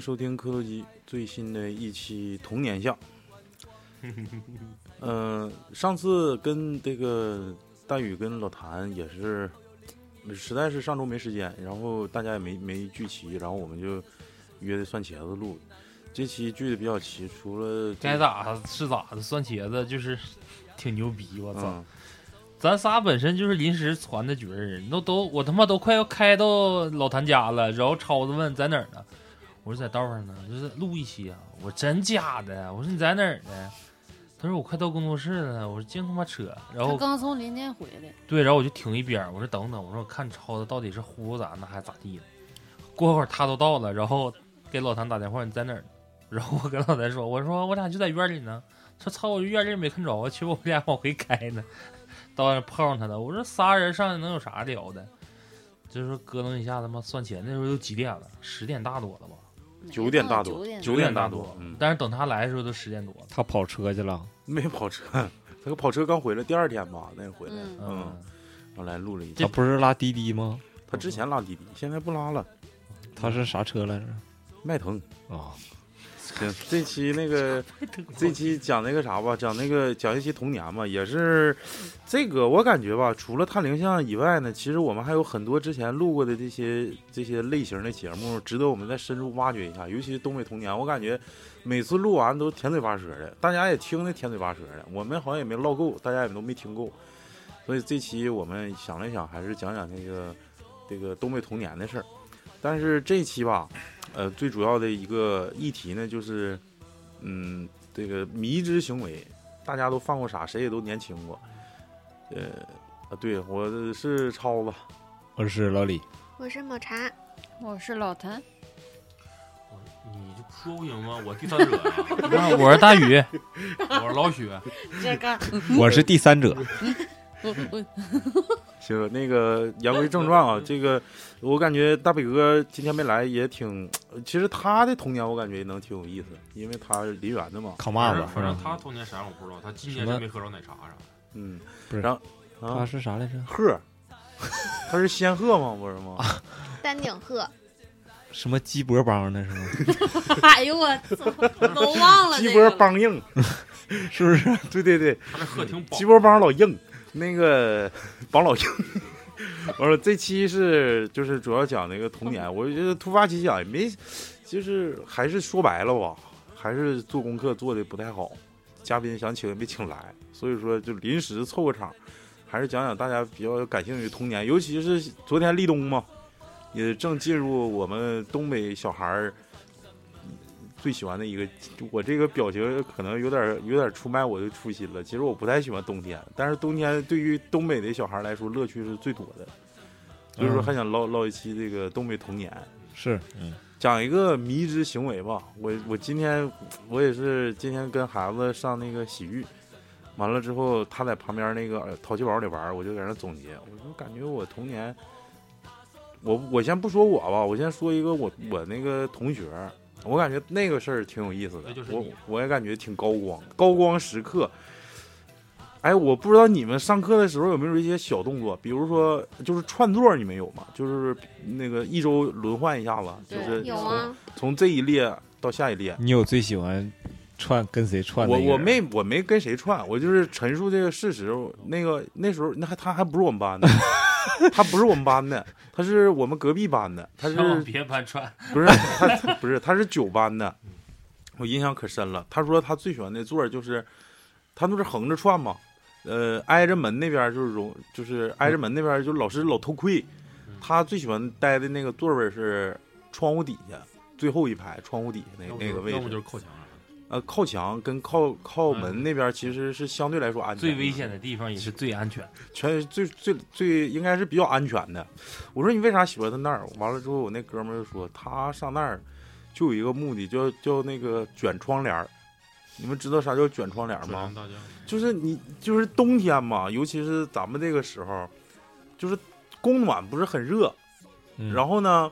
迎收听磕头机最新的一期童年相。嗯、上次跟这个大宇跟老谭也是，实在是上周没时间，然后大家也没没聚齐，然后我们就约的蒜茄子录。这期聚的比较齐，除了该咋是咋的，蒜茄子就是挺牛逼，我操！嗯，咱仨本身就是临时传的局儿，都都我他妈都快要开到老谭家了，然后超子问在哪儿呢？我说在道上呢，就是录一期啊。我真假的？我说你在哪儿呢？他说我快到工作室了。我说净他妈扯。然他后刚从林甸回来，对，然后我就停一边儿，我说等等，我说我看超子到底是忽悠咱呢还是咋地的。过会儿他都到了，然后给老谭打电话，你在哪儿呢？然后我跟老谭说，我说我俩就在院里呢。他操，我院里没看着，其实我们俩往回开呢。到那碰上他了，我说仨人上去能有啥聊的？就是说咯噔一下，他妈算钱，那时候都几点了？十点大多了吧？九点大多九点大多但是等他来的时候都十点多了。他跑车去了，没跑车，他个跑车刚回来，第二天吧，那回来，嗯后来录了一期他。不是拉滴滴吗？他之前拉滴滴，现在不拉了，他是啥车来着？迈腾。啊，行，这期那个 这期讲那个啥吧，讲那个讲一期童年吧，也是这个我感觉吧，除了探灵像以外呢，其实我们还有很多之前录过的这些这些类型的节目，值得我们再深入挖掘一下。尤其是东北童年，我感觉每次录完都甜嘴巴舌的，大家也听的甜嘴巴舌的，我们好像也没唠够，大家也都没听够，所以这期我们想了想，还是讲讲那个这个东北童年的事儿。但是这期吧，呃，最主要的一个议题呢，就是，嗯，这个迷之行为，大家都犯过傻，谁也都年轻过。呃，啊，对我是超子，我是老李，我是抹茶，我是老谭，你就说不行吗？我第三者呀、那我是大宇，我是老许。这个我是第三者。行，那个言归正传啊，这个我感觉大北哥今天没来也挺，其实他的童年我感觉也能挺有意思，因为他是梨园的嘛，扛把子，反正他童年啥我不知道，他今年是没喝着奶茶啥的。嗯，不是然后他啊，是啥来着？鹤，他是仙鹤吗？不是吗？丹顶鹤，什么鸡脖帮那是吗？哎呦我操，都忘了鸡脖帮硬，是不是？对对对，他这鹤挺饱鸡。脖帮老硬，那个 帮老硬。我说这期是就是主要讲那个童年，我觉得突发奇想也没，就是还是说白了吧，还是做功课做的不太好，嘉宾想请也没请来，所以说就临时凑个场，还是讲讲大家比较感兴趣的童年，尤其是昨天立冬嘛，也正进入我们东北小孩儿最喜欢的一个，我这个表情可能有点有点出卖我的初心了。其实我不太喜欢冬天，但是冬天对于东北的小孩来说乐趣是最多的，所以说嗯还想唠唠一期这个东北童年，是，嗯，讲一个迷之行为吧。我我今天我也是今天跟孩子上那个洗浴，完了之后他在旁边那个呃淘气堡里玩，我就在那总结，我说感觉我童年。我我先不说我吧，我先说一个我我那个同学，我感觉那个事儿挺有意思的就是，我我也感觉挺高光，高光时刻。哎，我不知道你们上课的时候有没有一些小动作，比如说就是串座，你们有吗？就是那个一周轮换一下子，就是从有啊，从这一列到下一列。你有最喜欢串跟谁串的我？我没我没跟谁串，我就是陈述这个事实。那个那时候那还他还不是我们班的，他不是我们班的，他是我们隔壁班的，他是别班串，不是他不是他是九班的，我印象可深了。他说他最喜欢的座儿就是，他都是横着串嘛，呃，挨着门那边就是容，就是挨着门那边就老是老偷窥。他最喜欢待的那个座位是窗户底下最后一排，窗户底下那那个位置要么就，是靠墙上。呃，靠墙跟靠靠门那边其实是相对来说安全的，最危险的地方也是最安全。全最最最应该是比较安全的。我说你为啥喜欢他那儿？完了之后，我那哥们儿就说他上那儿就有一个目的，叫叫那个卷窗帘儿。你们知道啥叫卷窗帘吗就是你就是冬天嘛，尤其是咱们这个时候，就是供暖不是很热，嗯然后呢，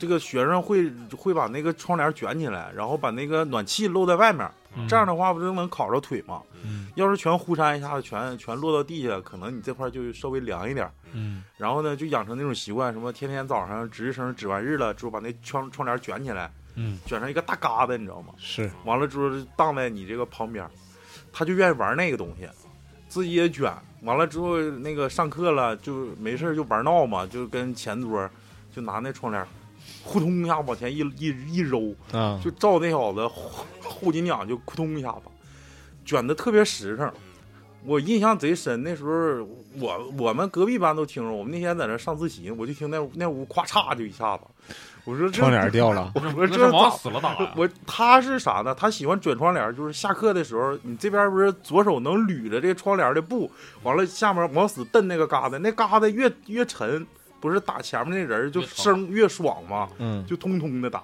这个学生会会把那个窗帘卷起来，然后把那个暖气露在外面，这样的话不就能烤着腿吗？嗯要是全忽扇一下子，全全落到地下，可能你这块就稍微凉一点。嗯然后呢，就养成那种习惯，什么天天早上值日生值完日了之后，把那窗窗帘卷起来，嗯，卷成一个大疙瘩，你知道吗？是完了之后荡在你这个旁边，他就愿意玩那个东西，自己也卷。完了之后，那个上课了就没事儿就玩闹嘛，就跟前桌就拿那窗帘儿，呼通一下往前一一一揉，啊，就照那小子后后脊梁就扑通一下子，卷的特别实诚。我印象贼深，那时候我我们隔壁班都听着，我们那天在那上自习，我就听那那屋咵嚓就一下子，我说这窗帘掉了，我说那是往这咋死了打呀！我他是啥呢？他喜欢卷窗帘，就是下课的时候，你这边不是左手能捋着这窗帘的布，完了下面往死蹬那个疙瘩，那疙瘩越越沉，不是打前面那人就声越爽嘛？嗯就通通的打。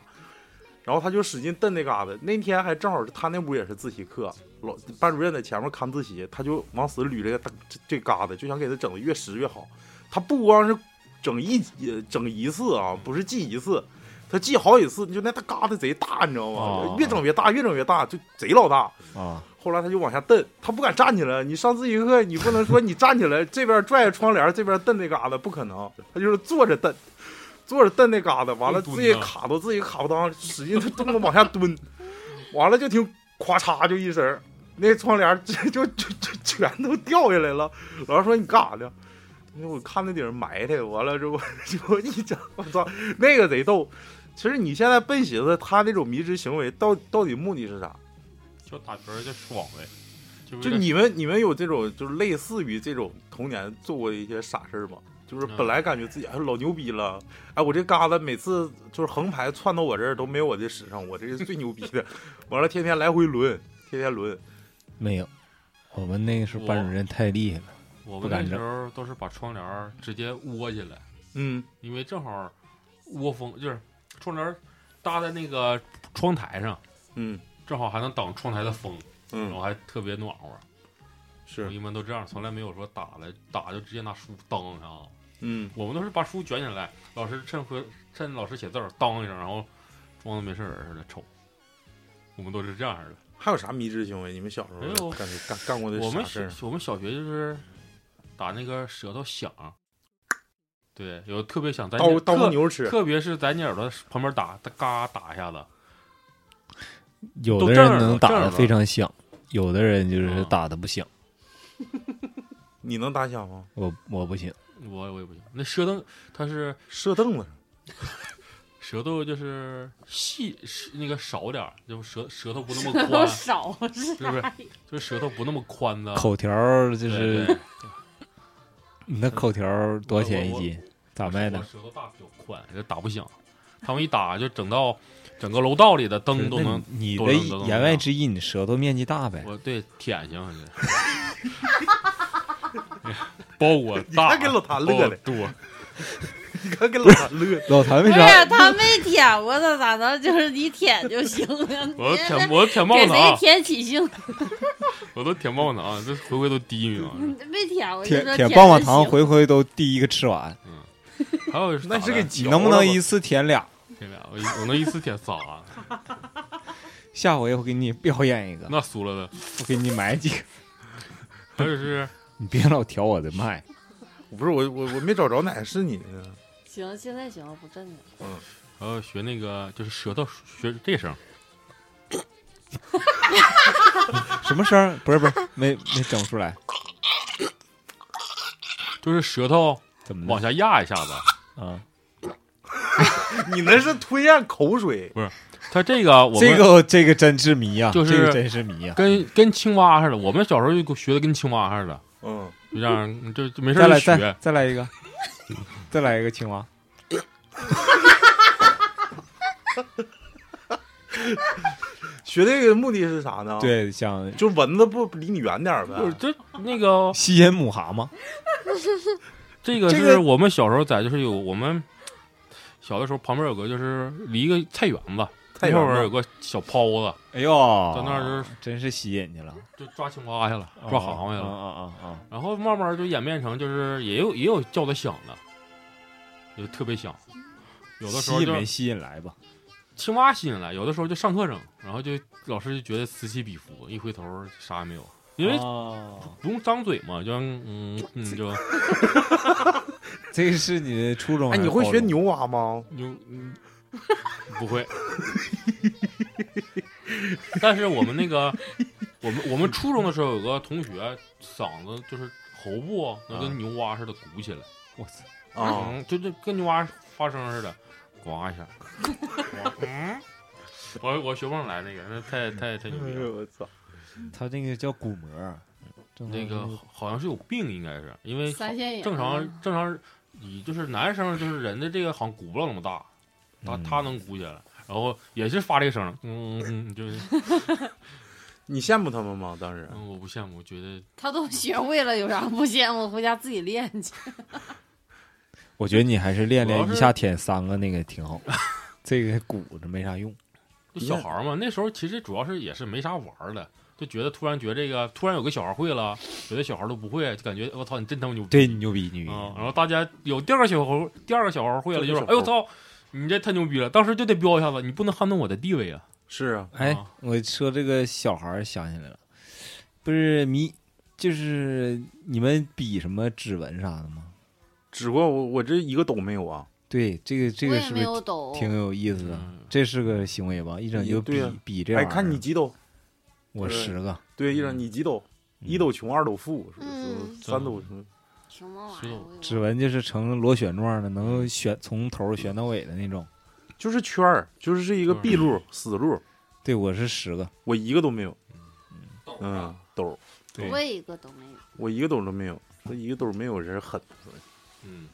然后他就使劲蹬那嘎达。那天还正好是他那屋也是自习课，老班主任在前面看自习，他就往死捋这个这这嘎达，就想给他整的越实越好。他不光是整一呃整一次啊，不是记一次，他记好几次，就那大嘎达贼大，你知道吗？哦越整越大，越整越大，就贼老大。啊，后来他就往下蹬，他不敢站起来。你上自习课，你不能说你站起来，这边拽着窗帘，这边蹬那疙瘩，不可能。他就是坐着蹬，坐着蹬那疙瘩，完了自己卡到自己卡不当，使劲的动作往下蹲，完了就听咵嚓就一声，那窗帘就就就全都掉下来了。老师说你干啥呢？我看那顶上埋汰，完了之后 就一整，我操，那个贼逗。其实你现在笨寻思，他那种迷之行为到到底目的是啥？就打嗝儿就爽呗，就就你们你们有这种就是类似于这种童年做过的一些傻事儿吗？就是本来感觉自己哎老牛逼了，哎我这嘎达每次就是横排窜到我这儿都没有我这实诚，我这是最牛逼的。完了天天来回轮，天天轮。没有，我们那个时候班主任太厉害了，我们那时候都是把窗帘儿直接窝起来，嗯因为正好窝风就是窗帘儿搭在那个窗台上，嗯正好还能挡窗台的风，然后嗯，还特别暖和。我是一般都这样，从来没有说打了打就直接拿书当上。嗯我们都是把书卷起来，老师趁回趁老师写字儿当一声，然后装的没事人似的瞅。我们都是这样的。还有啥迷之行为？你们小时没有候干干干过的我们？小我们小学就是打那个舌头响，对，有特别响，咱叨叨特牛吃，特别是在你耳朵旁边打，哒嘎打一下子，有的人能打的非常响，有的人就是啊打的不响，你能打响吗？我我不行，我我也不行。那舌头它是射凳子。舌头就是细那个少点儿，就是舌舌头不那么宽，少是是不是？就是舌头不那么宽的。口条就是 你那口条多少钱一斤？咋卖的我？舌头大比较宽，就打不响。他们一打就整到整个楼道里的灯都能。你的言外之意，你舌头面积大呗？我对舔行，包裹大，看给老谭乐的多。你看给老谭乐的，老谭为不是啥？他没舔过，他咋能就是你舔就行了？我舔我舔棒给谁子啊，舔起兴？我都舔棒棒糖，这回回都第一名啊。没舔过，舔舔棒棒糖，回回都第一个吃完，还有那是给给你能不能一次舔俩？舔俩？我一我能一次舔仨，下回我给你表演一个，那输了的。我给你买几个，还有是 你别老挑我的麦。不是我我我没找着哪个是你的呢。行，现在行了，不震了。还有学那个就是舌头学这声，什么声儿？不是不是，没没整出来，就是舌头怎么的？往下压一下子。啊，你那是吞咽口水，不是？他这个我们这个这个真是迷啊，就是这个真是迷呀。跟跟青蛙似的，我们小时候就学的跟青蛙似的，嗯，就这样就就没事再学。再来一个，再来一个青蛙。学这个目的是啥呢？，对，想就蚊子不离你远点儿呗。就是这那个吸引母蛤蟆。这个是我们小时候在就是有我们小的时候旁边有个就是离一个菜园子，菜园子后边有个小泡子，哎呦，在那儿就是真是吸引去了，就抓青蛙去了，抓蛤蟆去了。啊啊啊啊！然后慢慢就演变成就是也有也有叫的响的，就特别响，有的时候就吸引没吸引来吧？青蛙吸引来，有的时候就上课声，然后就老师就觉得此起彼伏，一回头啥也没有，因为哦，不用张嘴嘛，就嗯嗯就 这个是你的初中哎，你会学牛蛙吗？牛嗯不会。但是我们那个，我们我们初中的时候有个同学嗓子就是喉部能跟牛蛙似的鼓起来，我操！啊，嗯，就就跟牛蛙发声似的，呱一下。嗯，我我学不上来那个，那太太太牛逼了。我操！他那个叫鼓膜，那个好像是有病，应该是因为正常正常，你就是男生就是人的这个好像鼓不了那么大，他嗯他能鼓起来，然后也是发这个声，嗯嗯，就是 你羡慕他们吗？当时嗯，我不羡慕，我觉得 他都学会了，有啥不羡慕？回家自己练去。我觉得你还是练练一下舔三个那个挺好，这个鼓着没啥用。小孩嘛，那时候其实主要是也是没啥玩儿的，就觉得突然觉得这个突然有个小孩会了，有的小孩都不会，就感觉我操你真他妈牛逼对，你牛逼牛逼！啊！然后大家有第二个小孩，第二个小孩会了，就说这个小猴哎呦操，你这太牛逼了！当时就得飙一下子，你不能撼动我的地位啊！是啊，哎啊，我说这个小孩想起来了，不是迷，就是你们比什么指纹啥的吗？只不过我我这一个都没有啊。对，这个这个是不是，挺有意思的？嗯这是个行为吧？一整就比比这玩意儿。看你几斗？我十个，对，一整你几斗？嗯一斗穷，二斗富，是不是嗯三斗什么？什么玩意儿？指纹就是呈螺旋状的，能旋从头旋到尾的那种。就是圈儿，就是是一个嗯闭路、死路，对，我是十个。我一个都没有。嗯，斗，对我一个都没有。我一个斗都没有，说一个斗没有人狠。嗯，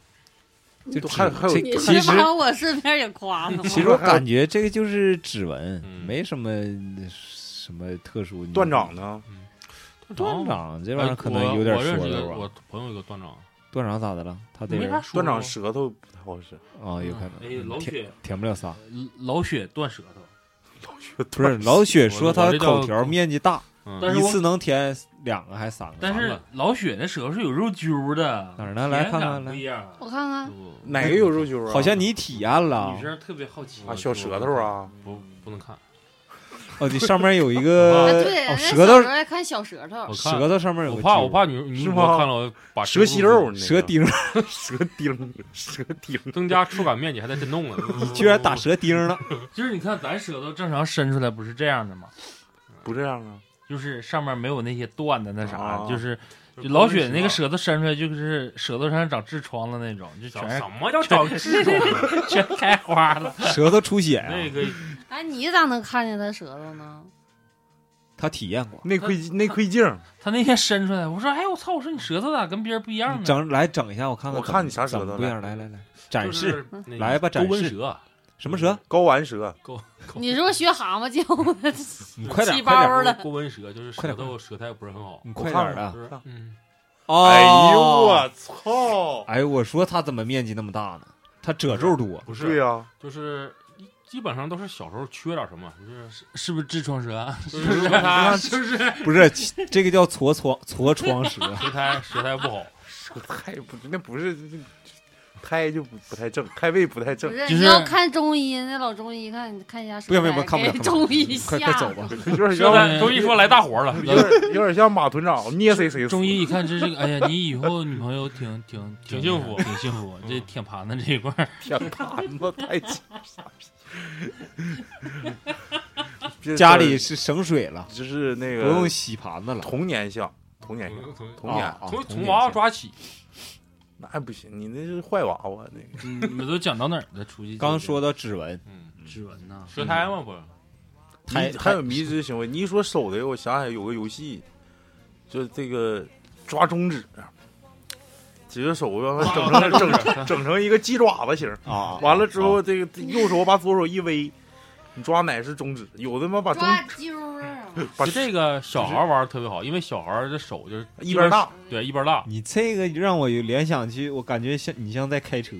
就都还还有其实我顺便也夸了？其实我感觉这个就是指纹，嗯没什么什么特殊。断掌呢？断掌这玩意哎儿可能有点说的吧。我朋友一个断掌，断掌咋的了？他得没啥说断掌舌头不太好使。啊，有可哎，能舔老雪，舔不了仨。老雪断舌头。不是老雪说他口条面积大，嗯但是我一次能舔两个还是三个？但是老雪的舌头是有肉揪的，哪儿呢来看看来。我看看，哪个有肉揪啊？好像你体验了女生特别好奇啊，小舌头啊，不不能看，哦，你上面有一啊，个对，哦，舌头爱看小舌头我，舌头上面有我怕我怕女女主播是吗看了把蛇息肉，那个 舌钉，蛇钉，蛇钉。增加触感面积还在震动呢。你居然打蛇钉了？就是你看咱舌头正常伸出来不是这样的吗？不这样啊？就是上面没有那些断的那啥，啊就是就老雪那个舌头伸出来就是舌头上长痔疮了那种，就全是什么叫长痔疮？全开花了。舌头出血啊那！个哎，你咋能看见他舌头呢？他体验过，内窥内窥镜，他那天伸出来，我说哎我操，我说你舌头咋跟别人不一样呢？整来整一下，我看看。我看你啥舌头不一样？来来来，展示来吧展示勾纹舌，什么蛇？睾丸舌，你是不是学蛤蟆叫的？你快点，细快点胞了勾纹舌就是快点舌头舌苔不是很好。你快点的我看。就是嗯，哦哎呦我操！哎呦，我说他怎么面积那么大呢？他褶皱多。不是，对呀，就是基本上都是小时候缺点什么，就是是不是痔疮舌啊？就是不是不是，这个叫痤疮痤疮 舌。舌苔舌苔不好，舌苔不那不是胎就不不太正，胎位不太正不，是，就是你要看中医，那老中医看看一下舌不行不行看不看不了中医快快走吧。有点 舌像中医说来大活了，有点有点像马团长捏谁谁死中医一看这这个，哎呀，你以后女朋友挺挺挺幸福挺幸福。这舔盘子这一块舔，盘子太鸡傻逼，家里是省水了，就是那个不用洗盘子了。童年像童年像童年啊，啊从从娃娃抓起，那还不行，你那是坏娃娃那个。嗯你们都讲到哪儿了？出去刚说到指纹，嗯，指纹呐，舌苔吗不，太迷还有迷之行为。你一说手的，我想起来有个游戏，就是这个抓中指，几个手让它 整成整整成一个鸡爪子形儿，啊，完了之后，这个右手把左手一微，你抓哪是中指？有的妈把中抓揪儿啊！把就这个小孩玩的特别好，因为小孩的手就是一边大，对一边大，你这个让我有联想起，我感觉像你像在开车，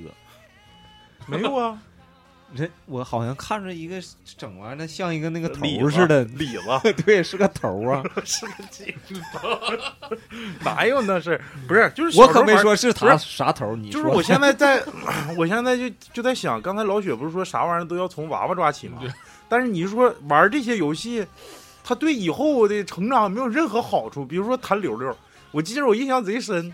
没有啊？这我好像看着一个整完的像一个那个头似的，李子 对，是个头啊。是个鸡 哪有那是？不是，就是我可没说是他啥头，你就是我现在在，我现在就就在想，刚才老雪不是说啥玩意儿都要从娃娃抓起吗对？但是你说玩这些游戏，他对以后的成长没有任何好处。比如说弹溜溜，我记得我印象贼深，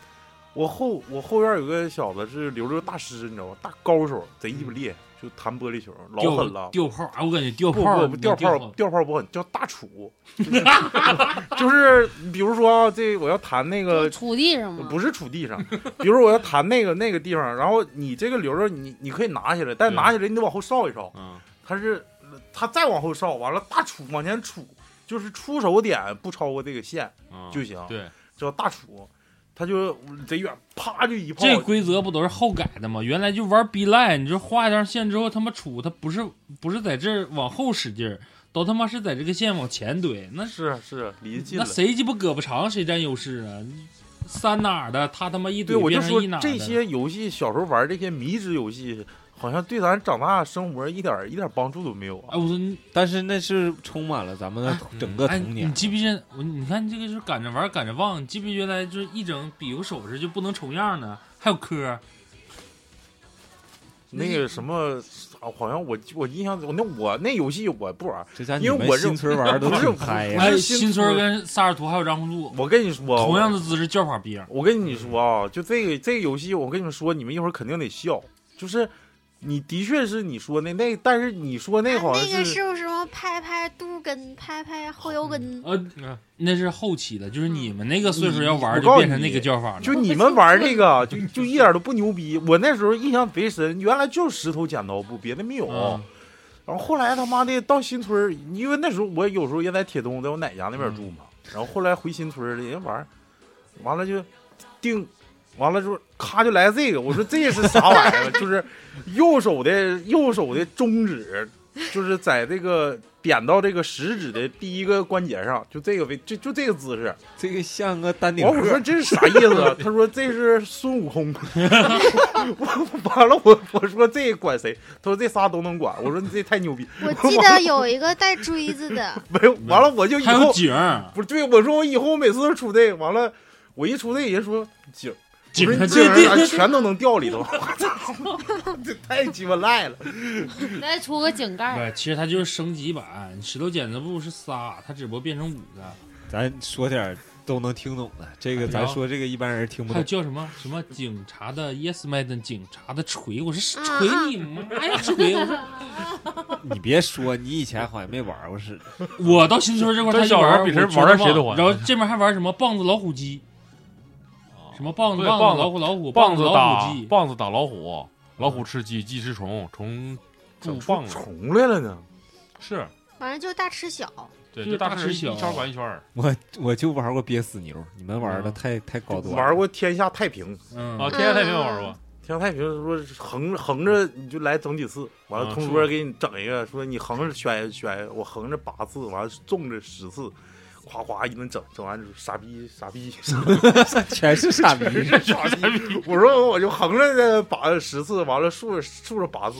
我后我后院有个小子是溜溜大师，你知道吗？大高手，贼鸡巴厉害，就弹玻璃球，老狠了。掉炮，哎，我感觉掉炮不不，掉掉炮掉炮不狠，叫大杵，就是比如说啊，这我要弹那个杵地上吗？不是杵地上，比如我要弹那个 那个地方，然后你这个溜溜你你可以拿起来，但拿起来你得往后稍一稍，嗯，它是它再往后稍，完了大杵往前杵，就是出手点不超过这个线嗯就行，对，叫大杵，它就贼远，啪就一炮。这规则不都是后改的吗？原来就玩逼赖，你就画一张线之后，他妈杵他不是不是在这儿往后使劲儿，都他妈是在这个线往前怼，那是是离近那。谁鸡巴胳膊长谁占优势啊？三哪儿的他他妈一对，怼我就说变成一哪的这些游戏小时候玩这些迷之游戏，好像对咱长大生活一点一点帮助都没有啊。哎，我说但是那是充满了咱们的整个哎，童年你。记不记得我？你看这个就是赶着玩赶着忘，你记不记得原来就是一整比个手势就不能重样呢？还有科，那个什么，啊好像我我印象我，那我那游戏我不玩。因为我认们新村玩的都 是挺嗨呀哎，新村跟萨尔图还有张红柱，我跟你说，同样的姿势叫法不一样。我跟你说啊，就这个这个游戏，我跟你们说，你们一会儿肯定得笑。就是你的确是你说的那，但是你说那好那个是是不是什么拍拍肚根，拍拍后腰跟？呃嗯，那是后期的，就是你们那个岁数要玩就变成那你个叫法了。就你们玩这个，就就一点都不牛逼。我那时候印象贼深，原来就是石头剪刀布，别的没有。嗯然后后来他妈的到新村儿，因为那时候我有时候也在铁东，在我奶家那边住嘛。然后后来回新村儿了，人玩儿，完了就定，完了之后咔就来这个，我说这是啥玩意儿？就是右手的右手的中指，就是在这个点到这个食指的第一个关节上，就这个位，就就这个姿势。这个像个丹顶完我说鹤，这是啥意思？他说这是孙悟空。我 完了，我我说这管谁？他说这仨都能管。我说你这太牛逼。我记得有一个带锥子的，没有，完了我就以还有后景儿，不是对，我说我以后每次都出这个，完了我一出这个人说景儿，我景儿说你景儿啊全都能掉里头，我操，这太鸡巴赖了。再出个井盖儿，其实它就是升级版。石头剪子布是仨，它只不过变成五个。咱说点儿都能听懂的。这个咱说这个一般人听不还有懂。叫什么什么警察的 Yes Man 警察的锤，我说啊锤你妈呀锤！我说 你别说，你以前好像没玩过似的。我到新村这块儿，他小玩比谁玩的谁都欢然后这边还玩什么棒子老虎机，什么棒子棒子棒子老虎老虎棒子子老打虎机，棒子打老虎，老虎吃鸡，鸡吃虫，虫煮棒子，虫来了呢，是反正就是大吃小。对，就大吃小一圈管一圈儿我我就玩过憋死牛，你们玩的嗯太太高端了。玩过天下太平。嗯啊，天下太平玩过，天下太平说横横着你就来整几次，完了啊同桌给你整一个，说你横着选选，我横着八次，完了纵着十次，夸夸一顿整，整完就是傻逼傻逼 全是傻逼。傻逼，我说我就横着的把十次，完了竖着竖着八次，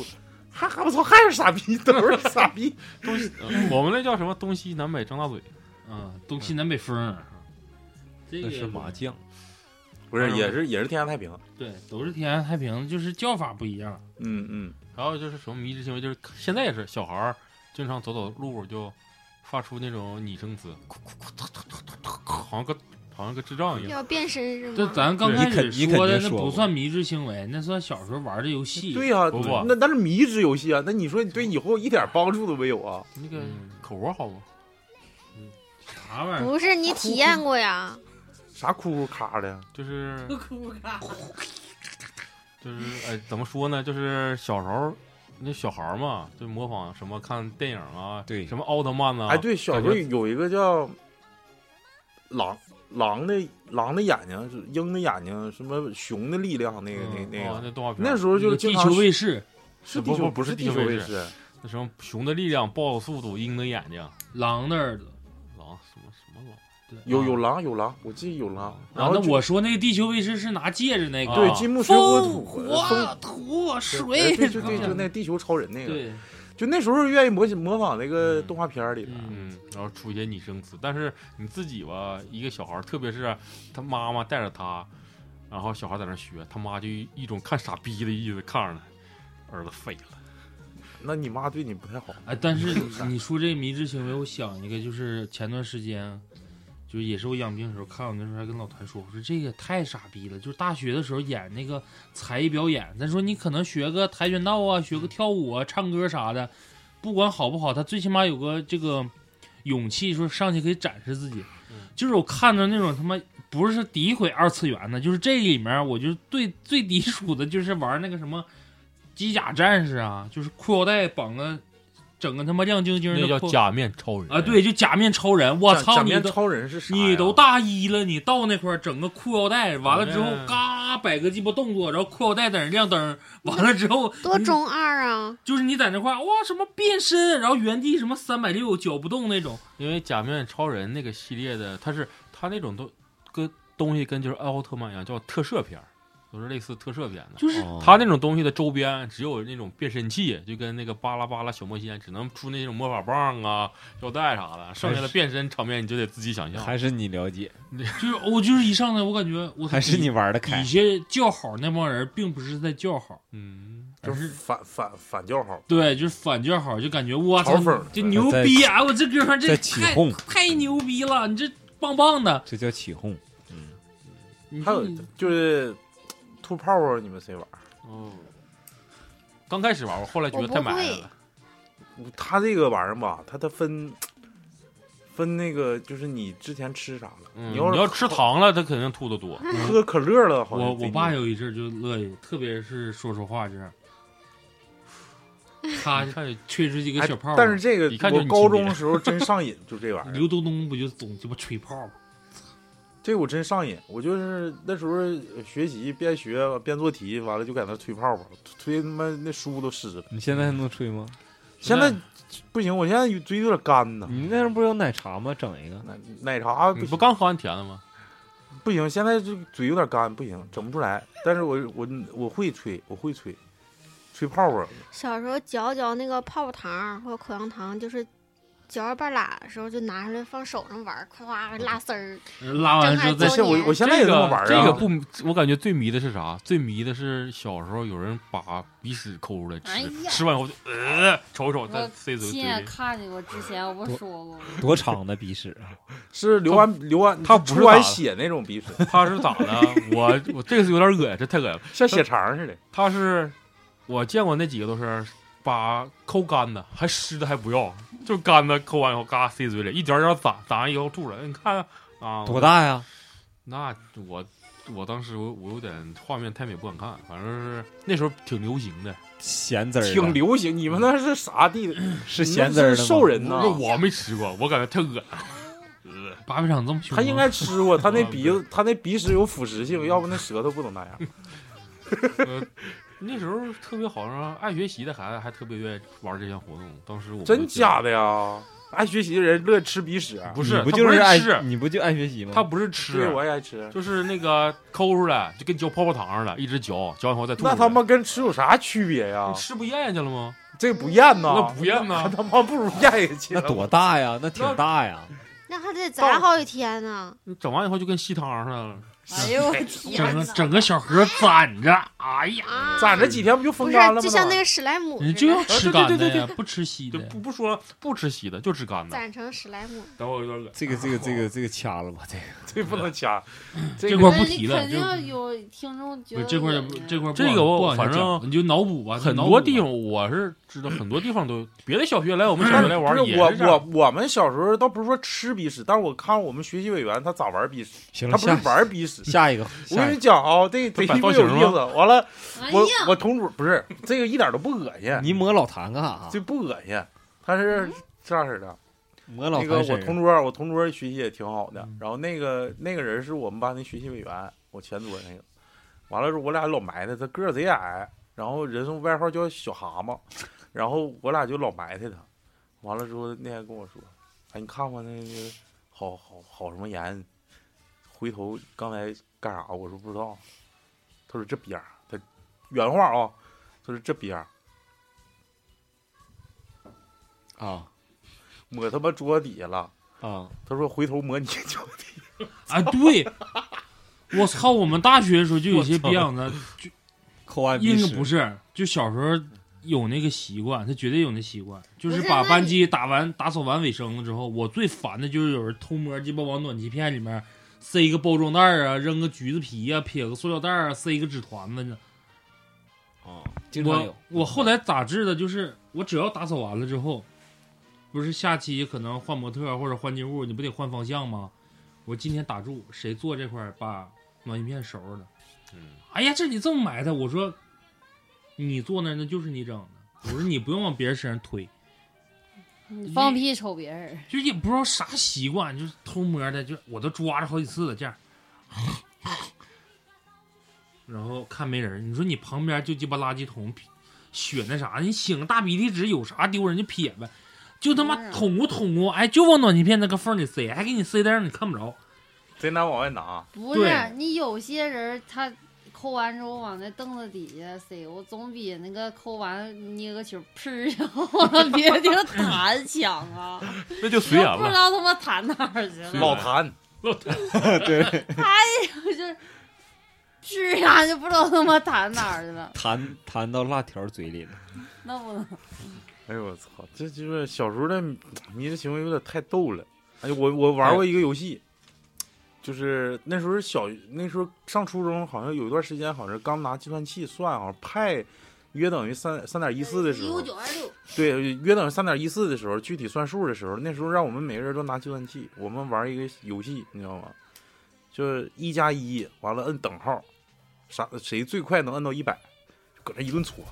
还还不错，还是傻逼，都是傻逼。嗯我们那叫什么东西南北张大嘴，嗯，东西南北风，这个是麻将，不是，也是也是天下太平。对，都是天下太平，就是叫法不一样。嗯嗯，还有就是什么迷之行为，就是现在也是小孩儿经常走走路就发出那种拟声词，哭哭哭，突突突突突，好像个好像个智障一样。要变身是这吗？咱刚开始说的那不算迷之行为，那算小时候玩的游戏。对呀、不不那那是迷之游戏啊。那你说你对以后一点帮助都没有啊？那个嗯口活好吗？啥玩意儿？不是你体验过呀？啥哭哭咔的？就是哭咔就是哎，怎么说呢？就是小时候那小孩儿嘛，就模仿什么看电影啊，对什么奥特曼啊、哎，对，小时候有一个叫狼狼的狼的眼睛，是鹰的眼睛，什么熊的力量，那个那嗯那个，哦那动画片那时候就是地球卫士、是地球，不不不是是地球卫士那什么熊的力量、豹的速度、鹰的眼睛，狼的耳朵，狼什么什么狼？对有有狼有狼，我记得有狼。然啊，后就那我说那个地球卫士是拿戒指那个，对啊金木水火土土水，对对对，就那地球超人那个，对，就那时候愿意模模仿那个动画片里的。嗯，嗯，然后出一些拟声词，但是你自己吧，一个小孩，特别是他妈妈带着他，然后小孩在那学，他妈就一种看傻逼的意思看着他，儿子废了。那你妈对你不太好。哎，但是 你说这迷之行为，我想一个，就是前段时间，就是也是我养病的时候看，我那时候还跟老谭说，我说这个太傻逼了，就是大学的时候演那个才艺表演，咱说你可能学个跆拳道啊，学个跳舞啊，唱歌啥的，不管好不好，他最起码有个这个勇气，说上去可以展示自己。就是我看着那种他妈不是诋毁二次元的，就是这里面我就最最 抵触的就是玩那个什么机甲战士啊，就是裤腰带绑个整个他妈亮晶晶的那叫假面超人。啊，对，就假面超人，我操假面超人是啥？你都大一了，你到那块儿整个裤腰带，完了之后嗯嘎摆个鸡巴动作，然后裤腰带在那亮灯，完了之后 多中二啊！就是你在那块儿哇什么变身，然后原地什么三百六脚不动那种，因为假面超人那个系列的，它是它那种都跟东西跟就是奥特曼一样，叫特摄片儿，都是类似特摄片的。就是哦它那种东西的周边只有那种变身器，就跟那个巴拉巴拉小魔仙，只能出那种魔法棒啊、腰带啥的，剩下的变身场面你就得自己想象。还是你了解，就是我就是一上来我感觉我还是你玩的开底？下叫好那帮人并不是在叫好，嗯，就是反反反叫好。对，就是反叫好，就感觉我操这牛逼啊！我这哥们儿这起太哄太牛逼了，你这棒棒的。这叫起哄。嗯还有就是吐泡泡，你们谁玩？哦，刚开始玩，我后来觉得太埋汰了。他这个玩意儿吧，他他分分那个，就是你之前吃啥了。嗯，你要你要吃糖了，他肯定吐的多。喝可乐了，好像我我爸有一阵就乐意，特别是说说话这样，他你看吹出几个哎小泡儿，但是这个一看就我高中的时候真上瘾，就这玩意儿。刘东东不就总鸡巴吹泡儿？这我真上瘾，我就是那时候学习边学边做题，完了就在那吹泡泡，吹他妈那书都湿了。你现在还能吹吗？现在不行，我现在嘴有点干呢。你那时候不是有奶茶吗？整一个。奶奶茶不你不刚喝完甜的吗？不行，现在这嘴有点干，不行，整不出来。但是我我我会吹，我会吹，吹泡泡。小时候嚼嚼那个泡泡糖或者口香糖，就是嚼着半拉的时候就拿出来放手上玩儿，夸拉丝儿。拉完之后再我我现在也这么玩啊。这个不，我感觉最迷的是啥？最迷的是小时候有人把鼻屎抠出来吃，哎吃完以后就呃瞅瞅再我塞嘴嘴亲眼。看见过，之前我不说过吗？多长的鼻屎啊！是流完流完，他不是出完血那种鼻屎，他是咋的？我我这个是有点恶心，这太恶心了。像血肠似的。他是我见过那几个都是把抠干的，还湿的还不要，就干的抠完以后嘎塞嘴里，一点儿点攒，攒完以后吐出来。你看啊，多大呀？那我我当时我我有点画面太美不敢看，反正是那时候挺流行的。咸滋儿，挺流行，你们那是啥地？是咸滋儿兽人呐那，我没吃过，我感觉太恶心。呃八百场这么凶，他应该吃过，他那鼻子，他那鼻屎有腐蚀性，要不那舌头不能那样。呃，那时候特别好像爱学习的孩子还特别愿意玩这项活动。当时我们真假的呀？爱学习的人乐吃鼻屎，不是，你不就是爱吃，你不就爱学习吗？他不是对，吃我，也爱吃。就是那个抠出来，就跟嚼泡泡糖似的，一直嚼，嚼完以后再吐。那他妈跟吃有啥区别呀你？吃不咽下去了吗？这个不咽呐，那不咽呐那他妈不如咽下去。那多大呀？那挺大呀！那还得攒好几天呢。你整完以后就跟吸汤似的了。哎呦 我整天整！个整个小盒攒着，哎呀，啊，攒着几天不就风干了吗？就像那个史莱姆你就要吃干对对对的呀，不吃稀的。不不说不吃稀的，就吃干的。攒成史莱姆。等会儿有点恶这个这个这个这个掐了吧？这个 这不能掐，这块不提了，肯就定有听众觉得这块这块这个反正你就脑补吧，很多地方我是知道，很多地方都有别的小学来我们小学来玩不是我也是这样我我们小时候倒不是说吃鼻屎，但是我看我们学习委员他咋玩鼻屎，他不是下玩鼻屎。下一个，我跟你讲啊，这贼有意思。完了，我我同桌不是这个一点都不恶心，你抹老谭干啥？这不恶心，他是这样式的。摸老那个我。同桌，我同桌学习也挺好的嗯。然后那个那个人是我们班的学习委员，我前桌那个。完了之后，我俩老埋汰他，个儿贼矮，然后人送外号叫小蛤蟆，然后我俩就老埋汰他。完了之后那天跟我说：“哎，你看过那个好好好什么研？回头刚才干啥？我说不知道。他说这边儿，他原话啊，他说这边儿啊 抹他妈桌子底下了。啊，他说回头抹你脚底。啊，对，我操！我们大学的时候就有些逼样子，扣完鼻屎应该不是，就小时候有那个习惯，他绝对有那习惯，就是把班级打完打扫完卫生了之后，我最烦的就是有人偷摸鸡巴往暖气片里面塞一个包装袋儿啊，扔个橘子皮呀、撇个塑料袋儿啊，塞一个纸团子呢。啊，经常有我。我后来咋治的？就是我只要打扫完了之后，不是下期可能换模特或者换进物，你不得换方向吗？我今天打住，谁坐这块儿把暖气片收拾了？嗯，哎呀，这你这么埋汰？我说，你坐那儿那就是你整的。我说你不用往别人身上推，你放屁瞅别人，就也不知道啥习惯，就是偷摸的，就我都抓着好几次了，这样，然后看没人，你说你旁边就鸡巴垃圾桶，血那啥，你擤个大鼻涕纸有啥丢人就撇呗，就他妈捅咕捅咕，哎，就往暖气片那个缝里塞，还给你塞在让你看不着。贼难往外拿。不是你有些人他抠完之后往那凳子底下塞，我总比那个抠完捏个球噗然后往别的地方弹强啊！那就随缘不知。道他妈弹哪儿去了，老谭，就是是呀，就不知道他妈弹哪儿去了，弹弹到辣条嘴里了。那不能。哎呦我操，这就是小时候的迷之行为有点太逗了。哎呦，我我玩过一个游戏，就是那时候小那时候上初中，好像有一段时间，好像刚拿计算器算，好像派约等于三三点一四的时候一五，九二六，对，约等于三点一四的时候，具体算数的时候，那时候让我们每个人都拿计算器，我们玩一个游戏，你知道吗？就是一加一，完了摁等号，啥谁最快能摁到一百，搁那一顿搓，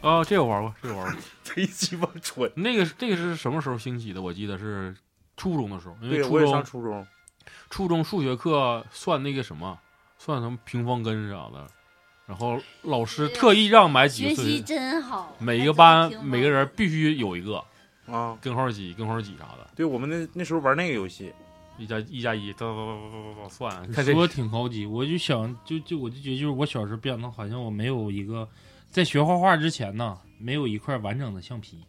啊，这个玩过，这个玩过。贼鸡巴蠢。那个这个是什么时候兴起的？我记得是初中的时候，因为对，我也初中上初中，初中数学课算那个什么，算什么平方根啥的，然后老师特意让买几学习真好。每一个班每个人必须有一个啊，根号几、根号几啥的，对我们那那时候玩那个游戏，一加一加一，哒哒哒哒哒哒算。你说挺高级，我就想，就就我就觉得，就是我小时候变得好像我没有一个，在学画画之前呢，没有一块完整的橡皮，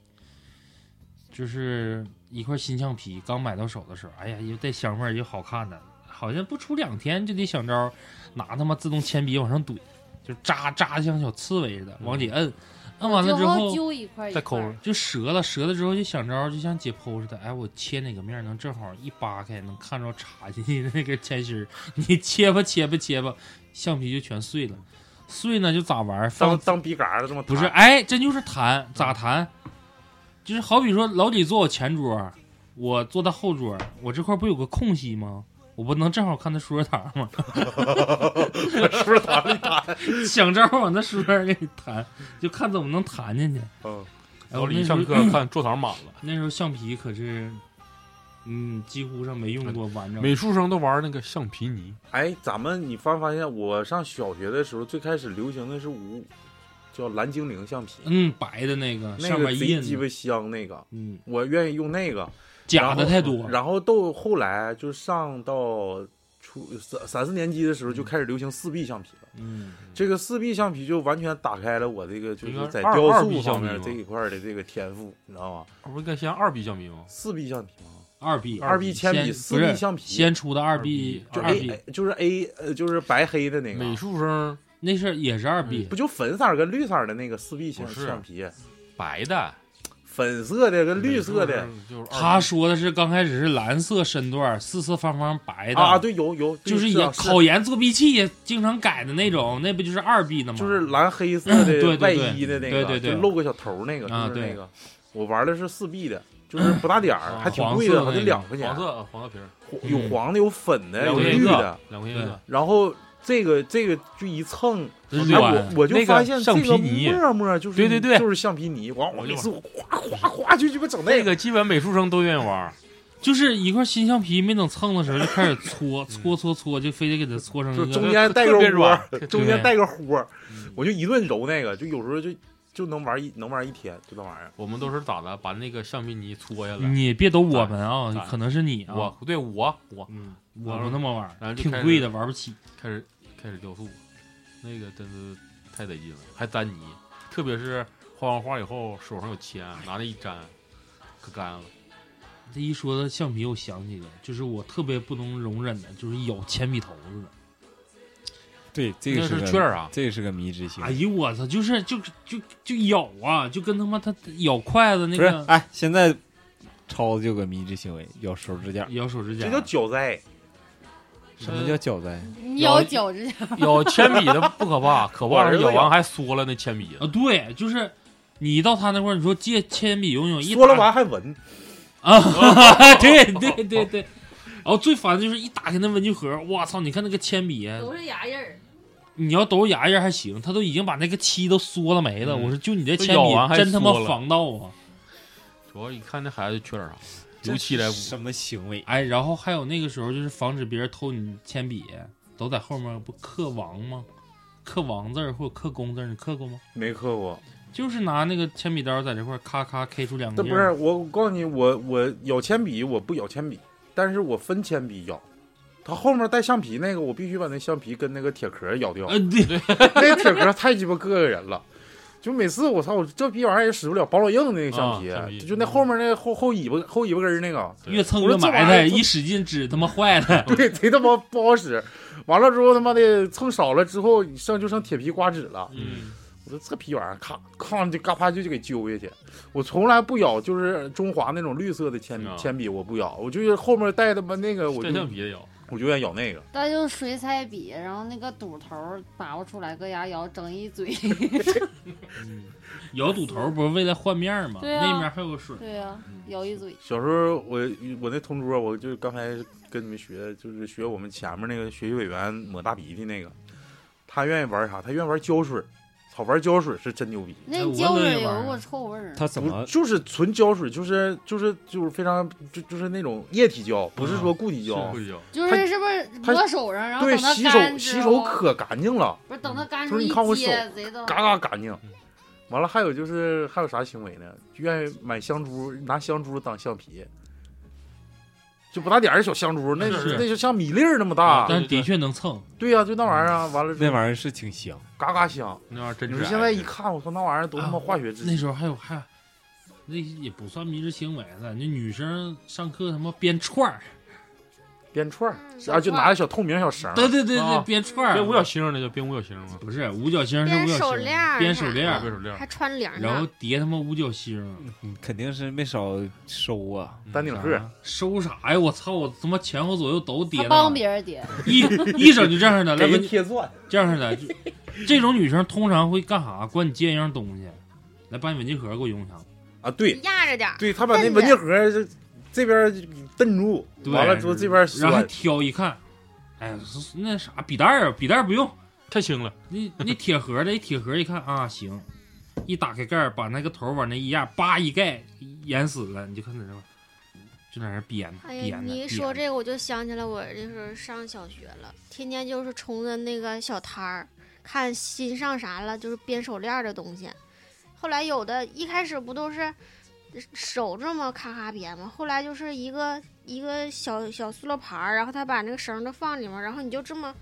就是一块新橡皮，刚买到手的时候，哎呀，又带香味儿又好看的，好像不出两天就得想招，拿他妈自动铅笔往上怼，就扎扎的像小刺猬似的，往里摁，摁完了之后揪一块再抠就折了，折了之后就想招，就像解剖似的。哎，我切哪个面儿能正好一扒开，能看着插进去的那个铅芯儿。你切吧切吧切吧，橡皮就全碎了。碎呢就咋玩当当笔杆子这么不是？弹哎，真就是弹，咋弹？就是好比说老李坐我前桌，我坐他后桌，我这块不有个空隙吗？我不能正好看他书桌堂吗？是不是弹里弹？想招往他书桌给你弹，就看怎么能弹进去。嗯，哎老李一上课 看桌堂满了，那时候橡皮可是，嗯，几乎上没用过完整。美术生都玩那个橡皮泥，哎，咱们你发没发现，我上小学的时候，最开始流行的是五叫蓝精灵橡皮，嗯，白的那个那上个贼鸡巴香，那个嗯，我愿意用那个。假的太多。然后到后来就上到初三三四年级的时候，就开始流行四 B 橡皮了。嗯，这个四 B 橡皮就完全打开了我这个就是在雕塑方面这一块的这个天赋，你知道吗？不应该先二 B 橡皮吗？四 B 橡皮吗？二 B 二 B 铅笔，四 B 橡皮，先出的二 B 就 A 就是 A 呃就是白黑的那个，美术生那是也是二 B，不就粉色儿跟绿色儿的那个四 B 橡不是橡皮，白的，粉色的跟绿色的他说的是刚开始是蓝色身段，四四方方白的啊，，对，有有，就是也考研作弊器也经常改的那种，那不就是二 B 的吗？就是蓝黑色对对的外衣的那个，对对对就露个小头儿那个，啊对就是那个。我玩的是四 B 的，就是不大点儿，啊还挺贵的，好像黄色那个两块钱黄。色黄色瓶有黄的，有粉的，有绿的。，两块钱一个。然后这个这个就一蹭，哎，软我我就那个发现橡这个皮泥沫沫就是对对对就是橡皮泥，完我我就每次我哗哗哗就鸡巴整那那个，个基本美术生都愿意玩，就是一块新橡皮没等蹭的时候就开始搓搓搓搓，就非得给它搓成就一个中间带个窝，中间带个豁我就一顿揉那个，就有时候就就能玩一能玩一天，就那玩意儿。我们都是咋的？把那个橡皮泥搓下来。你别都我们啊，可能是你啊，我对我我嗯，我不那么玩挺贵的，玩不起。开始开始雕塑，那个真是太得劲了，还粘泥，特别是画完画以后手上有铅，拿那一粘，可干了。这一说到橡皮，我想起一个，就是我特别不能容忍的，就是咬铅笔头子的。对，这个是券啊这个是个迷之行哎。呦我操，就是就就就咬啊，就跟他妈他咬筷子那不是，个哎，现在超子就有个迷之行为，咬手指甲。咬手指甲这，叫脚灾。什么叫脚灾？你咬脚指甲，咬铅笔的不可怕，可怕是咬完还缩了那铅笔。啊，对，就是你到他那块儿，你说借铅笔用用，一缩了完还闻，啊，对对对对。然后最烦的就是一打开那文具盒，我操！你看那个铅笔，都是牙印儿。你要都是牙印儿还行，他都已经把那个漆都缩了没了。嗯我说就你这铅笔真他妈防盗啊！主要一看那孩子缺点啥，油漆来什么行为？哎，然后还有那个时候就是防止别人偷你铅笔，都在后面不刻王吗？刻王字儿或者刻工字儿，你刻过吗？没刻过。就是拿那个铅笔刀在这块儿咔咔 K 出两个不是儿。我告诉你，我我咬铅笔，我不咬铅笔，但是我分铅笔咬。它后面带橡皮那个，我必须把那橡皮跟那个铁壳咬掉。呃，对，那铁壳太鸡巴膈应人了。就每次我操，我这逼玩意儿也使不了，保老硬那个橡皮，就那后面那个后后尾巴后尾巴根儿那个，越蹭越埋汰，一使劲纸他妈坏了。对，贼他妈不好使。完了之后他妈的蹭少了之后，剩就剩铁皮刮纸了。嗯，我说这皮玩意儿，咔咔就嘎啪就就给揪下去。我从来不咬，就是中华那种绿色的铅笔铅笔，我不咬，我就是后面带他妈那个，我带就橡皮的咬。我就愿意咬那个。但用水彩笔，然后那个堵头儿拔不出来，搁牙咬，整一嘴。咬堵头不是为了换面儿吗？对啊那面还有个水。对呀、咬一嘴。小时候我我那同桌，我就刚才跟你们学，就是学我们前面那个学习委员抹大鼻涕那个，他愿意玩啥？他愿意玩胶水。操，玩胶水是真牛逼。那胶水有股臭味儿。他怎么就是纯胶水，就是就是就是非常就就是那种液体胶，不是说固体胶。就是是不是抹手上，然后对，等它洗手洗手可干净了，不是等它干就是你看我手嘎嘎干净。完了，还有就是还有啥行为呢？愿意买香珠，拿香珠当橡皮，就不大点儿的小香珠，那是那就像米粒儿那么大。但是的确能蹭。对呀、就那玩意儿啊，完了那玩意儿是挺香？嘎嘎香。那玩意儿真是你说现在一看，我说那玩意儿都他妈化学制啊。那时候还有还，那也不算迷之行为了。那女生上课他妈编串儿，编串儿，嗯然后就拿个小透明小绳儿，对对对对，啊编串儿，编五角星那叫编五角星吗？不是五角星是五角星，手链儿编手链儿编手链儿还穿铃儿，然后叠他妈五角星，嗯肯定是没少收啊。丹顶鹤。收啥呀？我操！我他妈前后左右都叠呢，帮别人叠，一一整就这样的，来 给人文贴钻，这样式的。就这种女生通常会干啥？管你借一样东西，来把你文具盒给我用上。啊，对压着点儿。对，他把那文具盒这这边就蹬住，完了之后这边然后还，挑一看，哎，那啥笔袋儿啊，笔袋儿不用，太轻了，那那铁盒的，一铁盒一看啊，行，一打开盖儿，把那个头儿往那一压，叭一盖，淹死了，你就看在这儿，就在那儿编呢，哎呀，编呢。你一说这个，我就想起来我那时候上小学了，天天就是冲着那个小摊儿，看新上啥了，就是编手链儿的东西。后来有的一开始不都是手这么咔咔编嘛？后来就是一个一个小小塑料盘儿，然后他把那个绳儿都放里面，然后你就这么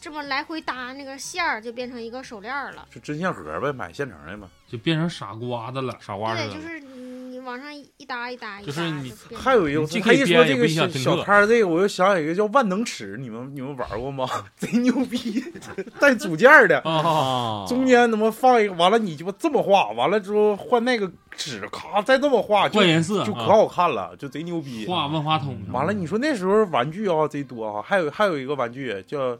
这么来回搭那个线儿，就变成一个手链儿了。就针线盒呗，买现成的嘛。就变成傻瓜的了。傻瓜的了。对。就是你往上一一搭一搭一搭，就是你还有一个，你可以他一说这个小小摊儿，这个我又想起一个叫万能尺，你们你们玩过吗？贼牛逼，带组件的，啊，啊中间他妈放一个，完了你鸡巴这么画，完了之后换那个纸，咔再这么画，就换颜色就可好看了，就贼牛逼。画万花筒。完了，你说那时候玩具啊贼多啊，还有还有一个玩具叫，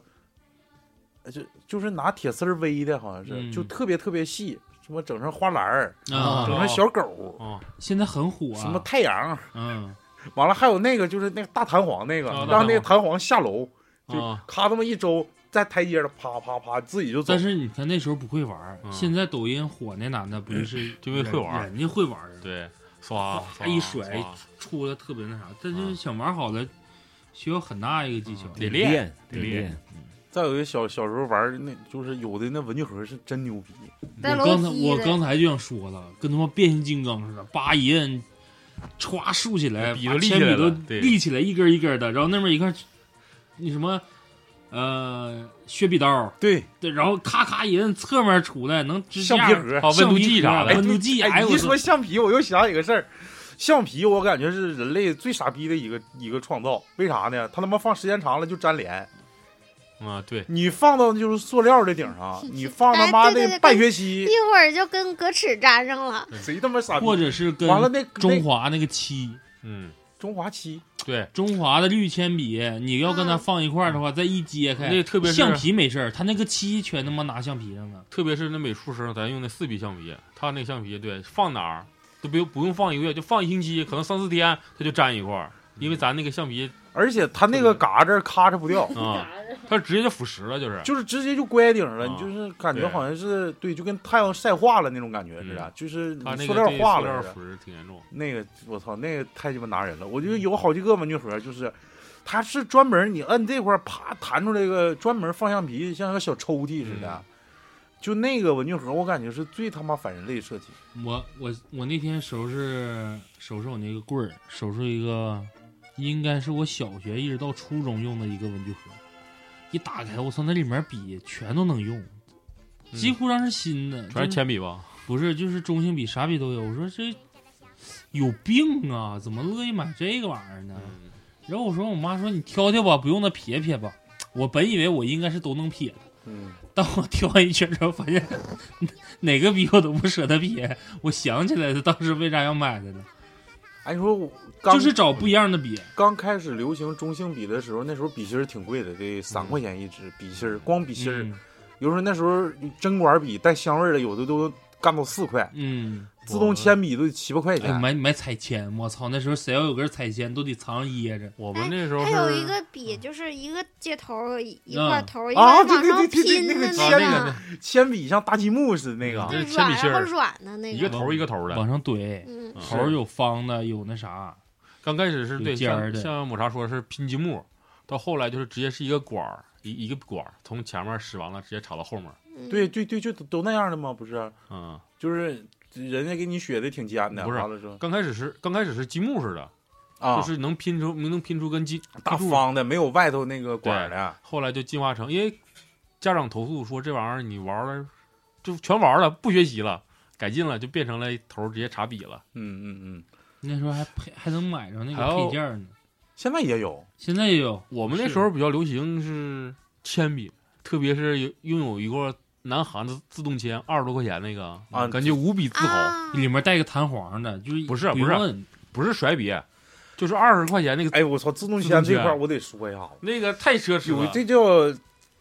呃就就是拿铁丝儿围的，好像是，嗯就特别特别细，什么整成花篮儿，啊整成小狗，啊，现在很火啊。什么太阳，嗯，完了还有那个就是那个大弹簧那个，啊让那个弹簧下楼，就啊咔这么一周，在台阶上啪啪啪自己就走但。是你看那时候不会玩儿，嗯现在抖音火那男的不就 是就因为会玩儿人人家会玩儿啊，对，刷哗一甩刷出的特别那啥，但就是想玩好了，需要很大一个技巧。得练练得练得练。再有一个小小时候玩儿那就是有的那文具盒是真牛逼，我刚才我刚才就想说了，跟他妈变形金刚似的，叭一摁，歘竖起来，笔把都立起来铅笔都了立起来，一根一根的。然后那边一看，那什么，呃，削笔刀，对，对，然后咔咔一摁，侧面出来能支架橡皮盒啊温度计啥的温度计，哎，一说橡皮，我又想起个事儿。橡皮，我感觉是人类最傻逼的一个一个创造，为啥呢？它他妈放时间长了就粘连，啊，对，你放到就是塑料的顶上，你放他妈哎对对对的半学期一，会儿就跟格尺粘上了。谁他妈傻逼？或者是跟完了那那中华那个漆，嗯，中华漆，对，中华的绿铅笔，你要跟它嗯放一块儿的话，再一揭开，那特别是橡皮没事儿，它那个漆全他妈拿橡皮上了。特别是那美术生，咱用那四笔橡皮，他那橡皮对放哪儿都不用不用放一个月，就放一星期，可能三四天它就粘一块儿，因为咱那个橡皮而且它那个嘎子咔嚓不掉，啊，它直接就腐蚀了，就是就是直接就乖顶了，啊你就是感觉好像是对，就跟太阳晒化了那种感觉似的嗯，就是塑料化了腐。蚀挺严重。那个我操，那个太鸡巴拿人了！我就有好几个文具盒，就是它是专门你摁这块啪弹出来一个专门放橡皮，像个小抽屉似的。嗯就那个文具盒，我感觉是最他妈反人类设计。我我我那天收拾收拾我那个柜儿，收拾一个，应该是我小学一直到初中用的一个文具盒。一打开，我操，那里面笔全都能用，几乎上是新的，嗯全是铅笔吧？不是就是中性笔，啥笔都有。我说这有病啊，怎么乐意买这个玩意儿呢？嗯，然后我说我妈说你挑挑吧，不用的撇撇吧。我本以为我应该是都能撇的，嗯，当我挑完一圈之后，发现哪个笔我都不舍得撇。我想起来了，当时为啥要买的呢，哎，你说我刚就是找不一样的笔。刚开始流行中性笔的时候，那时候笔芯儿挺贵的，得三块钱一支笔芯儿，光笔芯儿。嗯有时候那时候针管笔带香味儿的，有的都干到四块，嗯，自动铅笔都得七八块哎，钱。买买彩铅，我操！那时候谁要有根彩铅，都得藏上掖着。我们那时候还有一个笔，就是一个接头一块头，一啊个往上拼的那个啊铅笔，铅笔像搭积木似的那个铅笔芯儿软的那个一个头一个头的。往上怼，嗯，嗯头有方的，有那啥，刚开始是对尖的像像抹茶说是拼积木，到后来就是直接是一个管儿，一一个管儿从前面使完了，直接插到后面。嗯对对对，就都都那样的吗？不是，嗯，就是人家给你学的挺尖的，不是刚开始是刚开始是积木似的，啊，就是能拼出能拼出跟积大方的，没有外头那个管儿的。后来就进化成，因为家长投诉说这玩意儿你玩了就全玩了，不学习了，改进了就变成了头儿直接插笔了。嗯嗯嗯，那时候还配还能买着那个有配件呢。现在也有。现在也有，我们那时候比较流行是铅笔，特别是有拥有一个南韩的自动铅，二十多块钱那个，啊感觉无比自豪。啊，里面带个弹簧的，就是不是不是不是甩笔，就是二十块钱那个，哎，我操，自动自动铅铅这块儿我得说一下子，那个太奢侈了。这叫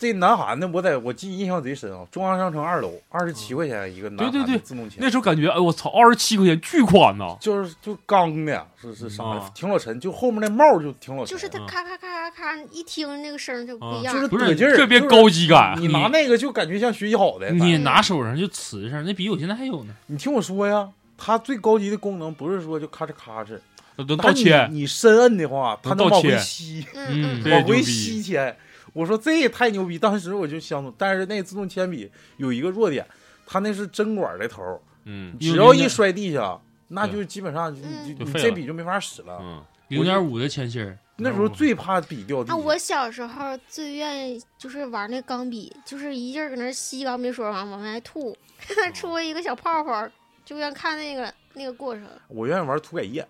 这南韩的，我在我记印象贼深啊。中央商城二楼二十七块钱一个南韩的对对对自动铅，那时候感觉，哎我操，二十七块钱巨款呐！就是就钢的，是是啥的啊，挺老沉，就后面那帽就挺老沉，就是它嗯咔咔咔咔咔，一听那个声就不一样就是。不得劲儿，特别高级感你拿那个就感觉像学习好的。你拿手上就呲上，那笔我现在还有呢。你听我说呀，它最高级的功能不是说就咔哧咔哧，能能它你倒铅，你深摁的话，它能往回吸，嗯往回吸铅。我说这也太牛逼，当时我就相中。但是那自动铅笔有一个弱点，它那是针管的头儿，嗯只要一摔地下，那就基本上就嗯就就你这笔就没法使了。嗯，零点五的铅芯儿，那时候最怕笔掉地啊，我小时候最愿意就是玩那钢笔，就是一劲儿搁那吸钢笔水往往外吐，出一个小泡泡，就愿看那个那个过程。我愿意玩涂改液，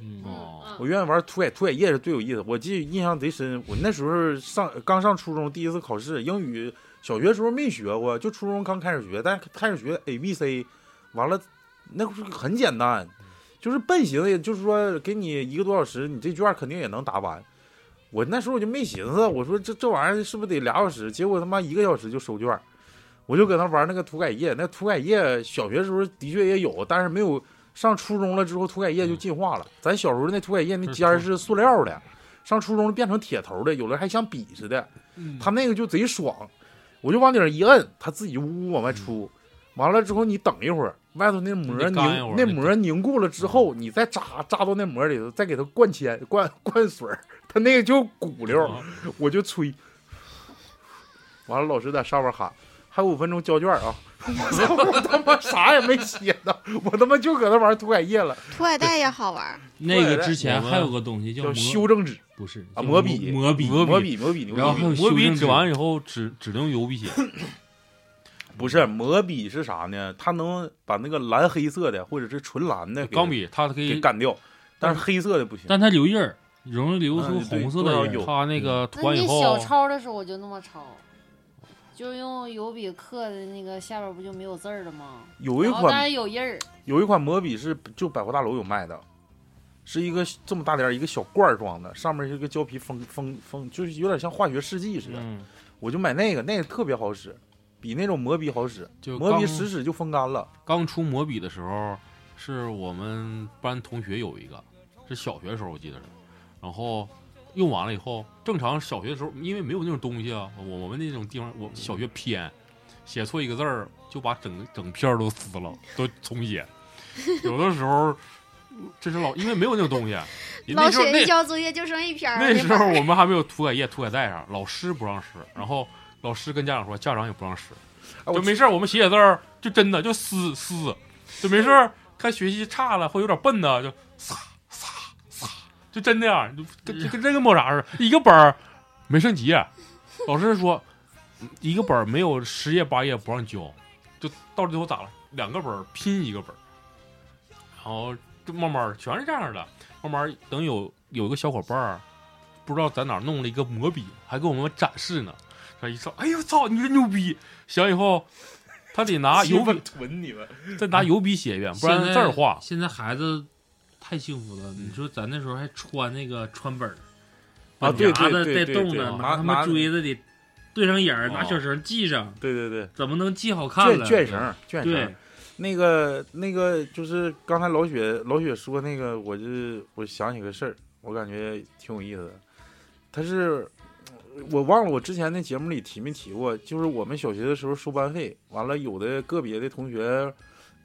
嗯，哦，我愿意玩涂改涂改液是最有意思。我记印象贼深，我那时候上刚上初中，第一次考试，英语小学时候没学过，就初中刚开始学，但是开始学 A B C，完了那会儿很简单，就是笨型的，也就是说给你一个多小时，你这卷肯定也能答完。我那时候我就没寻思，我说这这玩意儿是不是得俩小时？结果他妈一个小时就收卷，我就搁那玩那个涂改液。那涂改液小学时候的确也有，但是没有上初中了之后涂改液就进化了。咱小时候那涂改液那尖儿是塑料的，上初中变成铁头的，有的还像笔似的。他那个就贼爽，我就往顶上一摁，它自己呜呜往外出。完了之后，你等一会儿，外头那膜凝那膜凝固了之后，你再扎扎到那膜里头，再给它灌铅灌灌水儿，它那个就鼓溜我就吹，完了老师在上面喊，还有五分钟交卷啊！我操，我他妈啥也没写呢，我他妈就搁那玩涂改液了，涂改带也好玩，那个之前还有个东西叫修正纸不是啊，叫磨笔，磨笔磨笔，磨笔牛然后还有逼。磨笔纸指完以后只只能油笔写，不是磨笔是啥呢？它能把那个蓝黑色的或者是纯蓝的钢笔它可以，给干掉，但是黑色的不行。但它留印儿，容易留出红色的印儿。它那个涂那完以你小后，抄的时候我就那么抄，就用油笔刻的那个下边不就没有字儿了吗？有一款是有印儿，有一款魔笔是就百货大楼有卖的，是一个这么大点儿一个小罐儿装的，上面是一个胶皮封封封，就是有点像化学试剂似的。嗯，我就买那个，那个特别好使，比那种魔笔好使。就魔笔使使就风干了。刚出魔笔的时候，是我们班同学有一个，是小学时候我记得是，然后用完了以后，正常小学的时候因为没有那种东西啊，我我们那种地方我小学偏，写错一个字儿就把整个整篇都撕了，都重写。有的时候，这是老因为没有那种东西，老那时候那写一交作业就剩一篇儿。那时候我们还没有涂改液、涂改带上，老师不让使，然后老师跟家长说，家长也不让使，哎我就没事儿我们写写字儿，就真的就撕撕，就没事儿看学习差了或有点笨的，就撒撒撒，就真那样，就跟就跟真跟抹啥似的，一个本儿没剩几页，老师说一个本儿没有十页八页不让交，就到最后咋了？两个本儿拼一个本儿，然后就慢慢儿全是这样的，慢慢儿等有有一个小伙伴儿不知道在哪儿弄了一个魔笔，还给我们展示呢。他一说：“哎呦操，你这牛逼！”写完以后，他得拿油笔囤你们。再拿油笔写一遍，不然字儿画。现在孩子太幸福了，你说咱那时候还穿那个穿本儿，啊本夹子对对对带洞的，对对拿拿他妈拿锥子得对上眼儿，哦拿小绳系上，对对对，怎么能系好看了？卷卷绳儿卷绳。那个那个就是刚才老雪老雪说那个，我就我想起个事儿，我感觉挺有意思的。他是我忘了我之前那节目里提没提过，就是我们小学的时候收班费，完了有的个别的同学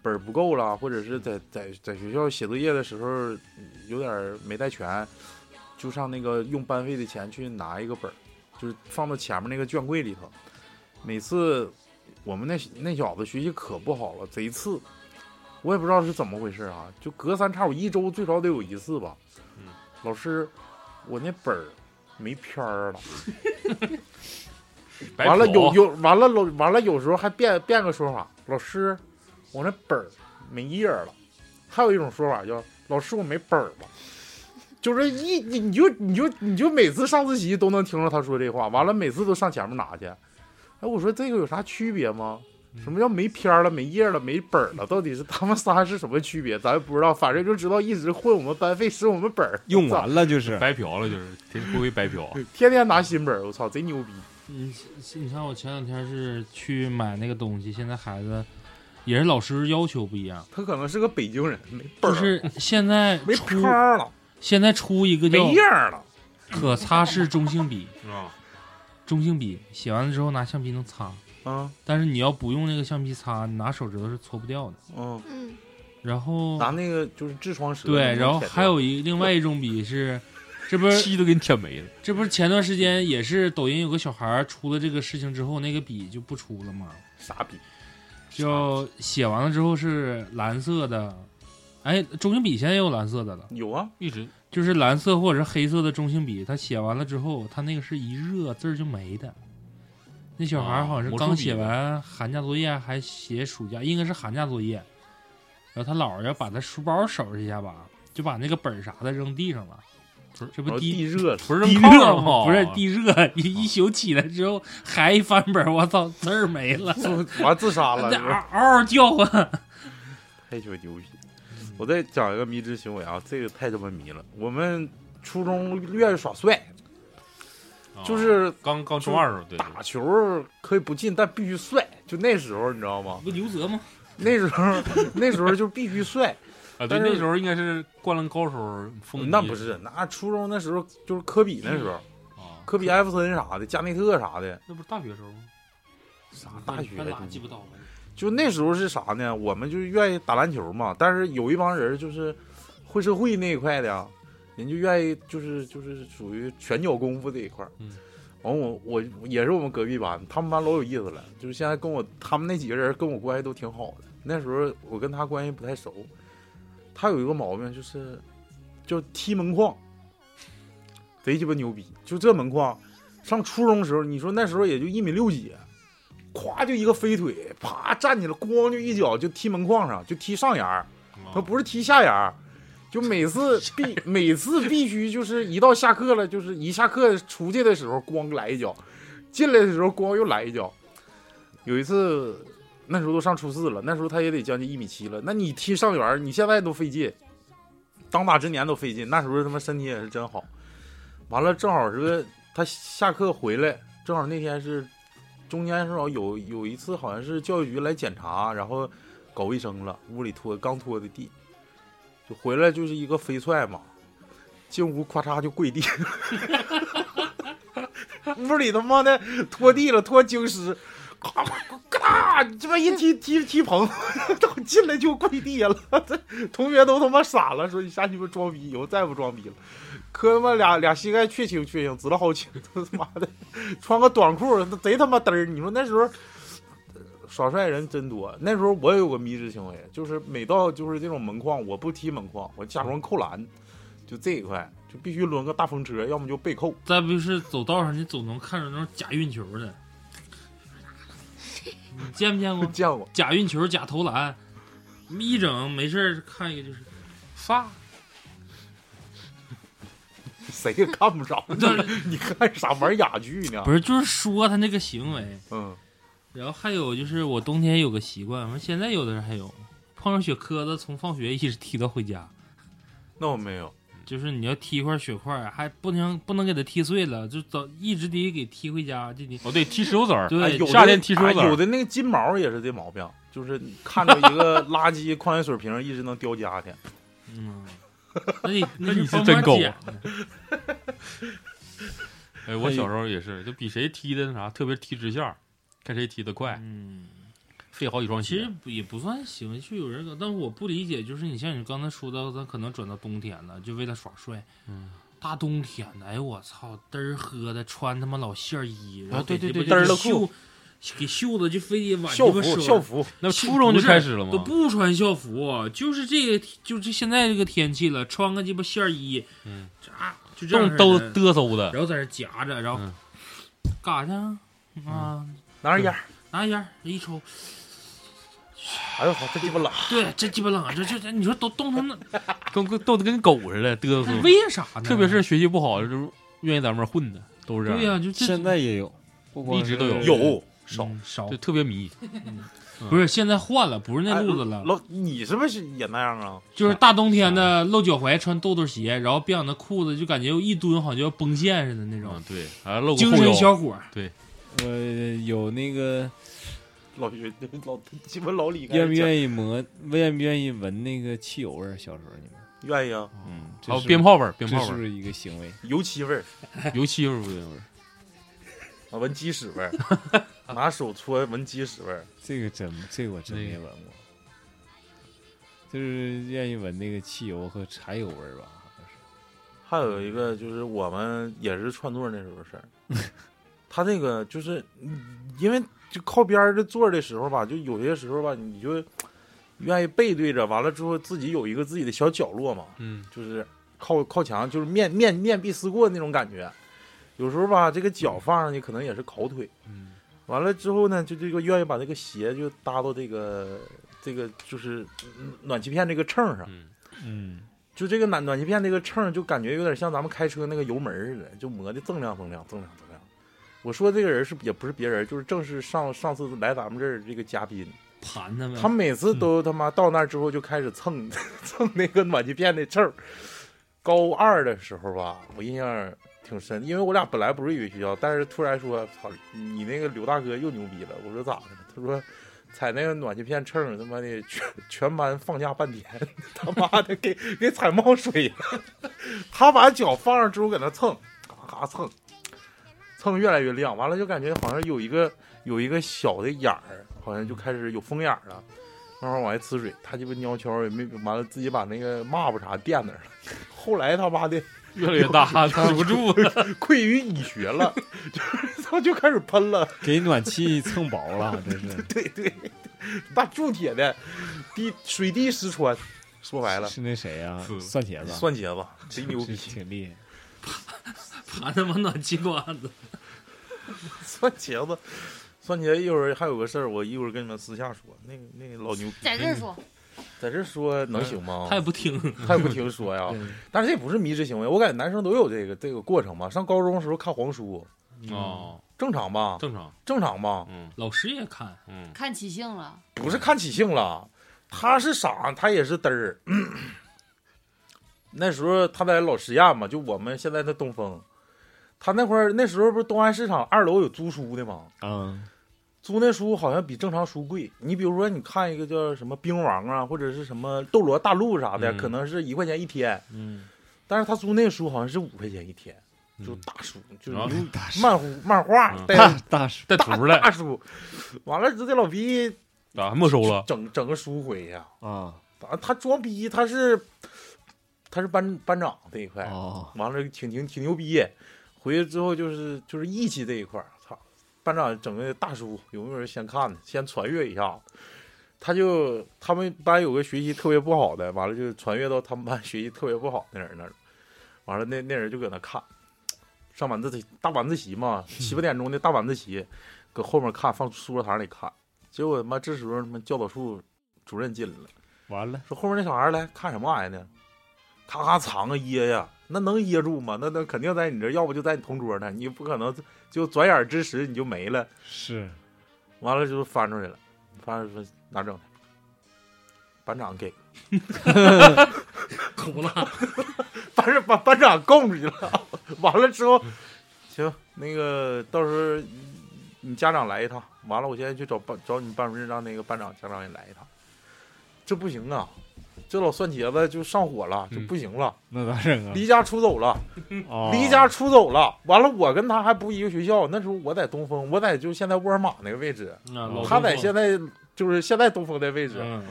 本儿不够了，或者是在在在学校写作业的时候有点没带全，就上那个用班费的钱去拿一个本儿，就是放到前面那个卷柜里头。每次我们那那小子学习可不好了，贼次，我也不知道是怎么回事啊，就隔三差五一周最少得有一次吧。嗯老师，我那本儿没篇儿了。完了有有完了老完了有时候还变变个说法，老师，我那本儿没页儿了。还有一种说法叫老师我没本儿了，就是一你你就你就你就每次上自习都能听着他说这话，完了每次都上前面拿去。哎，我说这个有啥区别吗？什么叫没片儿了、没页儿了、没本儿了？到底是他们仨是什么区别？咱也不知道，反正就知道一直混我们班费，使我们本儿，用完了就是白嫖了，就是天归为白嫖。天天拿新本儿，我操，贼牛逼！你你看我前两天是去买那个东西，现在孩子也是老师要求不一样，他可能是个北京人，没本儿，就是现在没出篇儿了，现在出一个叫没样儿了。可擦式中性笔，啊，中性笔写完了之后拿橡皮能擦，啊但是你要不用那个橡皮擦，你拿手指头是搓不掉的。嗯，嗯，然后拿那个就是痔疮舌。对，然后还有一另外一种笔是，这不是漆都给你舔没了。这不是前段时间也是抖音有个小孩儿出了这个事情之后，那个笔就不出了吗？傻逼，就写完了之后是蓝色的，哎，中性笔现在也有蓝色的了，有啊，一直就是蓝色或者是黑色的中性笔，它写完了之后，它那个是一热字儿就没的。那小孩好像是刚写完寒假作业，还写暑假，应该是寒假作业。然后他姥儿要把他书包收拾一下吧，就把那个本儿啥的扔地上了。不是这不地地热了，不是地热吗？不是地热，一一宿起来之后还一翻本，我操，字儿没了，完自杀了，嗷嗷叫唤。太鸡巴牛逼！我再讲一个迷之行为啊，这个太他妈迷了。我们初中愿意耍帅，啊就是刚刚初二的时候，对对打球可以不进，但必须帅。就那时候你知道吗？不刘泽吗？那时候那时候就必须帅。啊，对，但那时候应该是《灌篮高手》风那不是，那初中那时候就是科比那时候，啊，科比、艾弗森啥的，加内特啥的，那不是大学时候吗？啥大学记不到了。就那时候是啥呢？我们就愿意打篮球嘛，但是有一帮人就是混社会那一块的呀，人就愿意就是就是属于拳脚功夫这一块儿。嗯完我我也是我们隔壁班，他们班老有意思了，就是现在跟我他们那几个人跟我关系都挺好的。那时候我跟他关系不太熟，他有一个毛病就是就踢门框，贼鸡巴牛逼。就这门框，上初中的时候，你说那时候也就一米六几，咵就一个飞腿，啪站起来，咣就一脚就踢门框上，就踢上沿儿，他不是踢下沿儿。就每次 必每次必须就是一到下课了，就是一下课出去的时候咣来一脚，进来的时候咣又来一脚。有一次那时候都上初四了，那时候他也得将近一米七了，那你踢上缘儿，你现在都费劲，当打之年都费劲。那时候他妈身体也是真好。完了正好是个他下课回来，正好那天是中间正好有有一次好像是教育局来检查，然后搞卫生了，屋里拖刚拖的地。就回来就是一个飞踹嘛，进屋咔嚓就跪地，屋里他妈的拖地了，拖精湿，咔这么一踢踢踢棚，进来就跪地下了，这同学都他妈傻了，说你瞎鸡巴装逼，以后再不装逼了，磕他妈俩俩膝盖确青确青，紫了好青，他妈的穿个短裤贼他妈嘚儿，你说那时候。耍帅人真多。那时候我也有个迷之行为，就是每到就是这种门框，我不踢门框，我假装扣篮，就这一块就必须抡个大风车，要么就背扣。再不是走道上，你总能看着那种假运球的。你见没见过见过，假运球、假投篮？一整没事儿看一个就是发，谁也看不着。你看啥玩哑剧呢？不是，就是说他那个行为。嗯。然后还有就是，我冬天有个习惯，我现在有的人还有，碰上雪磕子，从放学一直踢到回家。那我没有，就是你要踢一块雪块，还不能不能给它踢碎了，就早一直得给踢回家，就得哦对，踢石头子儿，对，夏天踢石头子儿，有的那个金毛也是这毛病，就是看着一个 垃圾矿泉水瓶，一直能叼家去。嗯，那你 那你是真狗啊！哎，我小时候也是，就比谁踢的那啥，特别踢直线。看谁踢得快，嗯，费好几双鞋。其实也不算行，就有人，但是我不理解，就是你像你刚才说的，咱可能转到冬天了，就为了耍帅。嗯，大冬天的，哎呦我操，嘚儿喝的，穿他妈老线衣，然后对对对，嘚儿的裤，给袖子就非得挽校服校服，那初中就开始了吗？都不穿校服，就是这个，就是现在这个天气了，穿个鸡巴线衣，嗯，啊，就这样都嘚瑟的，然后在这夹着，然后干啥去啊？拿着烟，拿着烟一抽，哎呦操，这鸡巴冷！对，这鸡巴冷，这这这，你说都冻成那，跟跟冻得跟狗似的，嘚瑟。为啥呢？特别是学习不好，就是愿意在外面混的，都是这样。对呀，就现在也有，一直都有，有少少，就特别迷。不是，现在换了，不是那路子了。老，你是不是也那样啊？就是大冬天的露脚踝，穿豆豆鞋，然后别那裤子，就感觉一蹲，好像要崩线似的那种。对，还露精神小伙。对。呃有那个老岳 老鸡巴老李，愿不愿意磨？愿不愿意闻那个汽油味儿？小时候你们愿意啊？嗯，还有鞭炮味儿，鞭炮味儿是一个行为？油漆味儿，油漆味儿，味儿啊，闻鸡屎味儿，拿手搓闻鸡屎味儿，这个真这个我真没闻过。就是愿意闻那个汽油和柴油味儿吧？好像是。还有一个就是我们也是串座那时候事儿。他这个就是，因为就靠边儿的坐的时候吧，就有些时候吧，你就愿意背对着，完了之后自己有一个自己的小角落嘛，嗯，就是靠靠墙，就是面面面壁思过那种感觉。有时候吧，这个脚放上去可能也是烤腿，嗯，完了之后呢，就这个愿意把这个鞋就搭到这个这个就是暖气片这个秤上，嗯，就这个暖暖气片这个秤就感觉有点像咱们开车那个油门似的，就磨的锃亮锃亮锃亮锃。我说这个人是也不是别人，就是正是上上次来咱们这儿这个嘉宾盘他们。他每次都他妈到那儿之后就开始蹭 蹭那个暖气片的秤。高二的时候吧，我印象挺深，因为我俩本来不是一个学校，但是突然说操你那个刘大哥又牛逼了。我说咋的？他说踩那个暖气片秤，他妈的全全班放假半天，他妈的给给踩冒水了。他把脚放上之后搁那蹭，嘎嘎蹭。蹭越来越亮，完了就感觉好像有一个有一个小的眼儿，好像就开始有风眼了，慢慢往外呲水。他鸡巴尿悄也没完了，自己把那个抹布啥垫那儿了。后来他妈的越来越大，止不住了。愧于蚁穴了，就是 他就开始喷了。给暖气蹭薄了，真是对对，大铸铁的，滴水滴石穿，说白了，是那谁呀是？蒜茄子，蒜茄子贼牛逼，挺厉害。爬他妈暖气管子，蒜茄子，蒜茄子一会儿还有个事儿，我一会儿跟你们私下说。那个那个老牛逼，在这儿说，在这说能行吗他？也不听。他也不听说呀。但是这不是迷之行为，我感觉男生都有这个这个过程吧。上高中的时候看黄书，哦，正常吧？正常。正常吧？嗯老师也看，嗯，看起性了，不是看起性了，他是傻，他也是嘚儿。那时候他在老实验嘛，就我们现在的东风，他那会儿那时候不是东安市场二楼有租书的吗？嗯，租那书好像比正常书贵。你比如说，你看一个叫什么《兵王》啊，或者是什么《斗罗大陆》啥的，嗯可能是一块钱一天，嗯，但是他租那书好像是五块钱一天，就嗯大书，就是漫画漫画嗯带大大叔，大带图的大书。完了，这老逼啊，没收了。整整个书回去啊。啊，啊，他装逼，他是他是班班长这一块，哦，完了挺挺挺牛逼。回去之后就是就是义气这一块儿，操，班长整个大叔有没有人先看的，先传阅一下。他就他们班有个学习特别不好的，完了就传阅到他们班学习特别不好的人那儿，完了那那人就搁那看，上晚自习大晚自习嘛，七八点钟的大晚自习，搁后面看放书桌堂里看，结果他妈这时候他妈教导处主任进来了。完了，说后面那小孩来看什么玩意儿呢？咔咔藏个掖呀，那能噎住吗？那那肯定在你这，要不就在你同桌呢，你不可能就转眼之时你就没了。是完了就翻出来了，翻出来说哪整的？班长给，哭了。班长把班长供出去了。完了之后，行，那个到时候你家长来一趟。完了，我现在去找班找你班主任，让那个班长家长也来一趟。这不行啊，这老蒜茄子就上火了，就嗯不行了。那咋整啊？离家出走了，哦 离家出走了。完了，我跟他还不一个学校。那时候我在东风，我在就现在沃尔玛那个位置，他在现在就是现在东风的位置。嗯，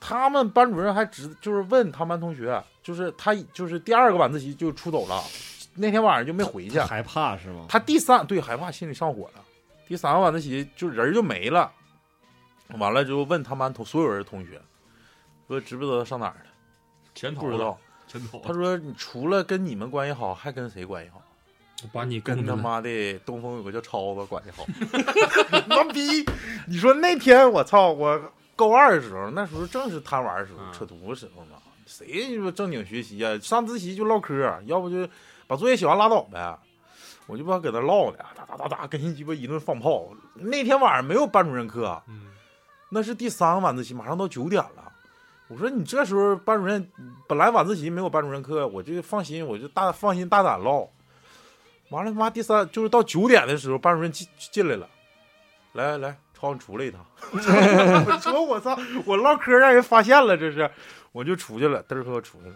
他们班主任还直就是问他们班同学，就是他就是第二个晚自习就出走了，那天晚上就没回去。害怕是吗？他第三对害怕心里上火了，第三个晚自习就人就没了。完了之后问他们班同所有人同学，说知不知道他上哪儿了？前头不知道。，前头。他说你除了跟你们关系好，还跟谁关系好？我把你跟他。妈的东风有个叫超子关系好，妈逼！你说那天我操，我高二的时候，那时候正是贪玩的时候，嗯扯犊子时候嘛，谁说正经学习啊？上自习就唠嗑，要不就把作业写完拉倒呗。我就不知道搁那唠的，哒哒哒哒，跟人鸡巴一顿放炮。那天晚上没有班主任课，嗯，那是第三个晚自习，马上到九点了。我说你这时候班主任本来晚自习没有班主任课，我就放心，我就大放心大胆唠。完了他妈第三就是到九点的时候，班主任进进来了，来来来，超你出来一趟。我说我操，我唠嗑让人发现了，这是，我就出去了，嘚儿哥出去了。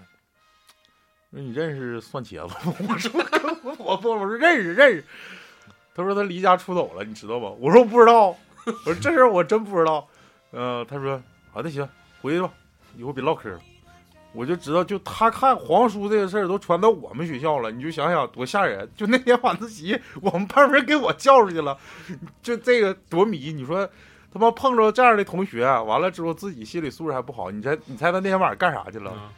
说你认识蒜茄子吗？我说我不，我说认识认识。他说他离家出走了，你知道吗？我说我不知道。我说这事儿我真不知道。嗯、他说好的行，回去吧，以后别唠嗑了。我就知道，就他看黄书这个事儿都传到我们学校了，你就想想多吓人。就那天晚自习，我们班主任给我叫出去了，就这个多迷。你说他妈碰着这样的同学，完了之后自己心理素质还不好，你猜你猜他那天晚上干啥去了？嗯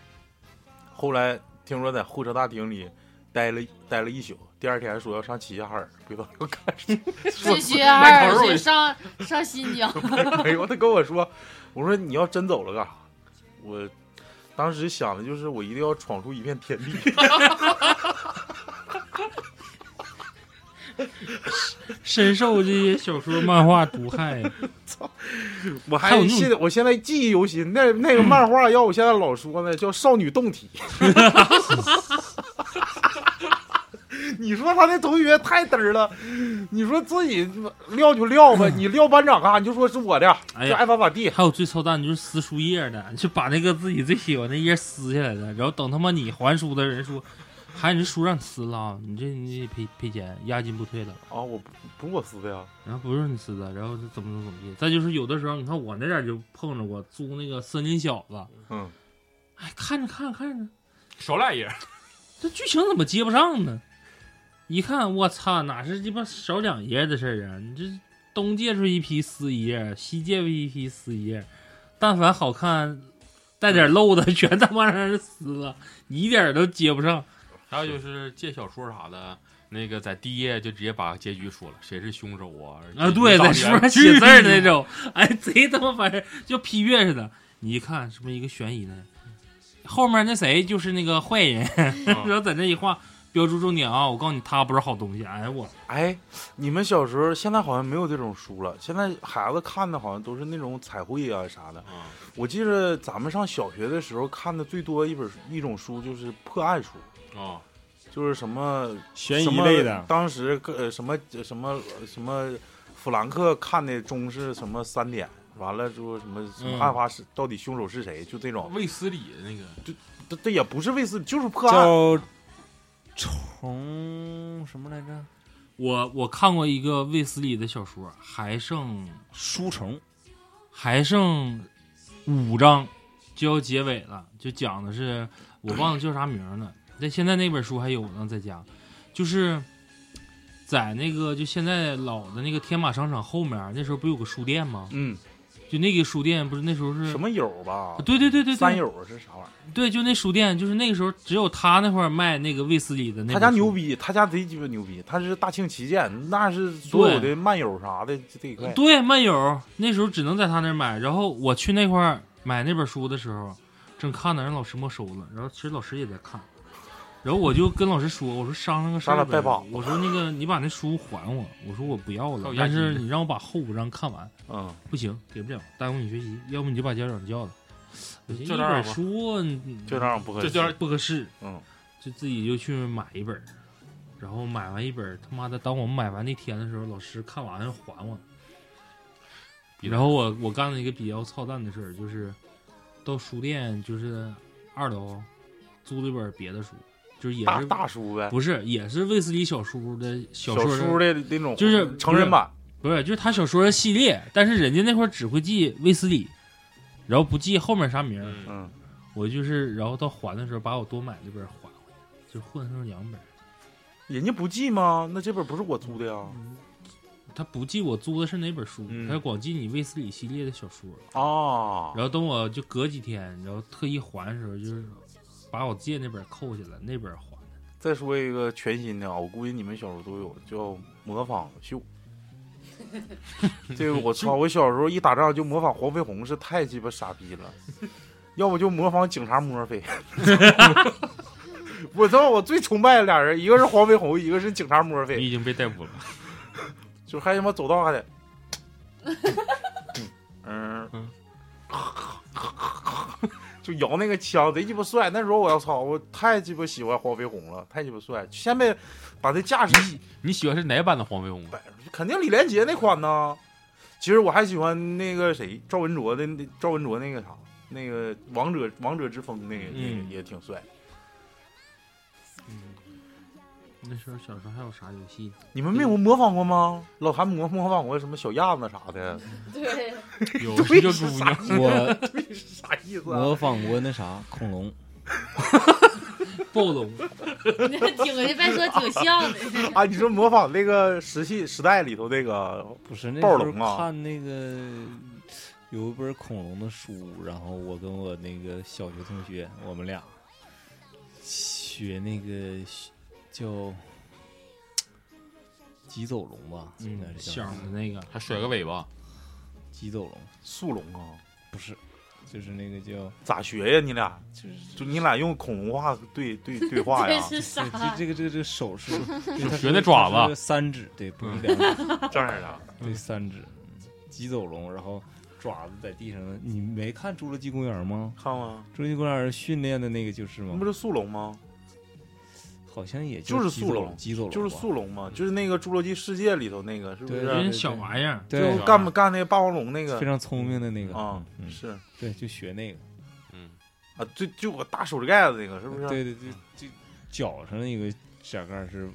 后来听说在候车大厅里待了待了一宿，第二天说要上齐齐哈尔，不知道要干什么。去学二去上上新疆，没有，他跟我说，我说你要真走了干啥？我当时想的就是我一定要闯出一片天地。深受这些小说漫画毒害。操我还有现在我现在记忆犹新，那那个漫画要我现在老说呢，叫少女动体。你说他那同学太嘚儿了，你说自己撂就撂吧，你撂班长干啥？你就说是我的，哎呀就爱咋咋地。还有最操蛋的就是撕书页的，就把那个自己最喜欢的页撕下来的，然后等他妈你还书的人说，还你这书让你撕了啊，你这你得赔赔钱，押金不退了。啊，我不不是我撕的呀，然后不是你撕的，然后怎么怎么怎么地。再就是有的时候，你看我那点就碰着过租那个森林小子，嗯，哎，看着看着看着，少俩页，这剧情怎么接不上呢？一看，我操，哪是鸡巴少两页的事儿啊？你这东借出一批撕一页，西借出一批撕一页，但凡好看带点漏的，全他妈让人撕了，你一点儿都接不上。还有就是借小说啥的，那个在第一页就直接把结局说了，谁是凶手啊？啊，对，在书上 写字儿的那种，哎，贼他妈烦人，就批阅似的。你一看，是不是一个悬疑的？后面那谁就是那个坏人，然后在那一画，标注重点啊！我告诉你，他不是好东西。哎我，哎，你们小时候现在好像没有这种书了，现在孩子看的好像都是那种彩绘啊啥的。啊，我记得咱们上小学的时候看的最多一本一种书就是破案书，啊，就是什么悬疑类的，当时呃什么什么什么弗兰克看的中是什么三点，完了之后什么什么嗯案发是、到底凶手是谁，就这种，卫斯理的那个这这也不是卫斯，就是破案。叫虫什么来着？我我看过一个卫斯理的小说，还剩书虫。还剩五章就要结尾了，就讲的是我忘了叫啥名儿了。但现在那本书还有呢，在家，就是在那个就现在老的那个天马商场后面，那时候不有个书店吗？嗯，就那个书店不是那时候是什？么友吧？对对对对对，三友是啥玩意儿？对，就那书店，就是那个时候只有他那块儿卖那个卫斯理的那。他家牛。逼，他家贼鸡巴牛逼，他是大庆旗舰，那是所有的漫友啥的这一块。对，漫友那时候只能在他那儿买。然后我去那块儿买那本书的时候，正看呢，让老师没收了。然后其实老师也在看，然后我就跟老师说：“我说商量个事儿呗我说那个你把那书还我，我说我不要了但是你让我把后五章看完，嗯，不行，给不了，耽误你学习。要不你就把家长叫来。我寻思一就这本书嗯就这样不合适。这不合适，嗯，就自己就去买一本，然后买完一本，他妈的，当我们买完那天的时候，老师看完要还我。然后我我干了一个比较操蛋的事儿，就是到书店就是二楼租了一本别的书，就是也是大叔呗，不是也是卫斯理小叔的小叔的那种，就是成人版。不是就是他小说的系列，但是人家那块儿只会记卫斯理，然后不记后面啥名。我就是然后到还的时候把我多买那本还回来，就混成两本。人家不记吗？那这本不是我租的呀。他不记我租的是哪本书，嗯他光记你卫斯理系列的小说。啊，然后等我就隔几天，然后特意还的时候，就是把我借那本扣下来，那本还的。再说一个全新的啊，我估计你们小时候都有，叫模仿秀。这个我操！我小时候一打仗就模仿黄飞鸿，是太鸡巴傻逼了，要不就模仿警察墨菲。我操！我最崇拜的俩人，一个是黄飞鸿，一个是警察墨菲，你已经被逮捕了。就还他妈走道还得，嗯嗯，就摇那个枪，贼鸡巴帅。那时候我要操，我太鸡巴喜欢黄飞鸿了，太鸡巴帅。现在把这架势你喜欢是哪版的黄飞鸿？肯定李连杰那款呢。其实我还喜欢那个谁，赵文卓的那赵文卓那个啥，那个王者王者之风那个、那嗯个也挺帅。那时候小时候还有啥游戏？你们没有模仿过吗？老韩模模仿过什么小鸭子啥的？对，有对一个姑是啥娘，我啥意思啊？模仿过那啥恐龙，暴龙，挺别说挺像的。啊，你说模仿那个石器时代里头那个不是那时候暴龙啊看那个有一本恐龙的书，然后我跟我那个小学同学，我们俩学那个叫棘走龙吧，应该嗯，是叫小的那个，还甩个尾巴，棘走龙，速龙啊？不是，就是那个叫咋学呀？你俩就是就你俩用恐龙话对对对话呀？这是啥？这这个这个这个手势，学是那爪子它是三指，对，不是两指，这样的。对，三指，棘走龙，然后爪子在地上，你没看《侏罗纪公园》吗？看吗？《侏罗纪公园》训练的那个就是吗那不？是速龙吗？好像也就是速龙就是速龙嘛，就是那个《侏罗纪世界》里头那个，是不是？小玩意儿，就干不干那个霸王龙那个非常聪明的那个啊，嗯，是对，就学那个，嗯，啊，就就有个大手指盖子那个，是不是？对对对，就脚上那个指甲盖是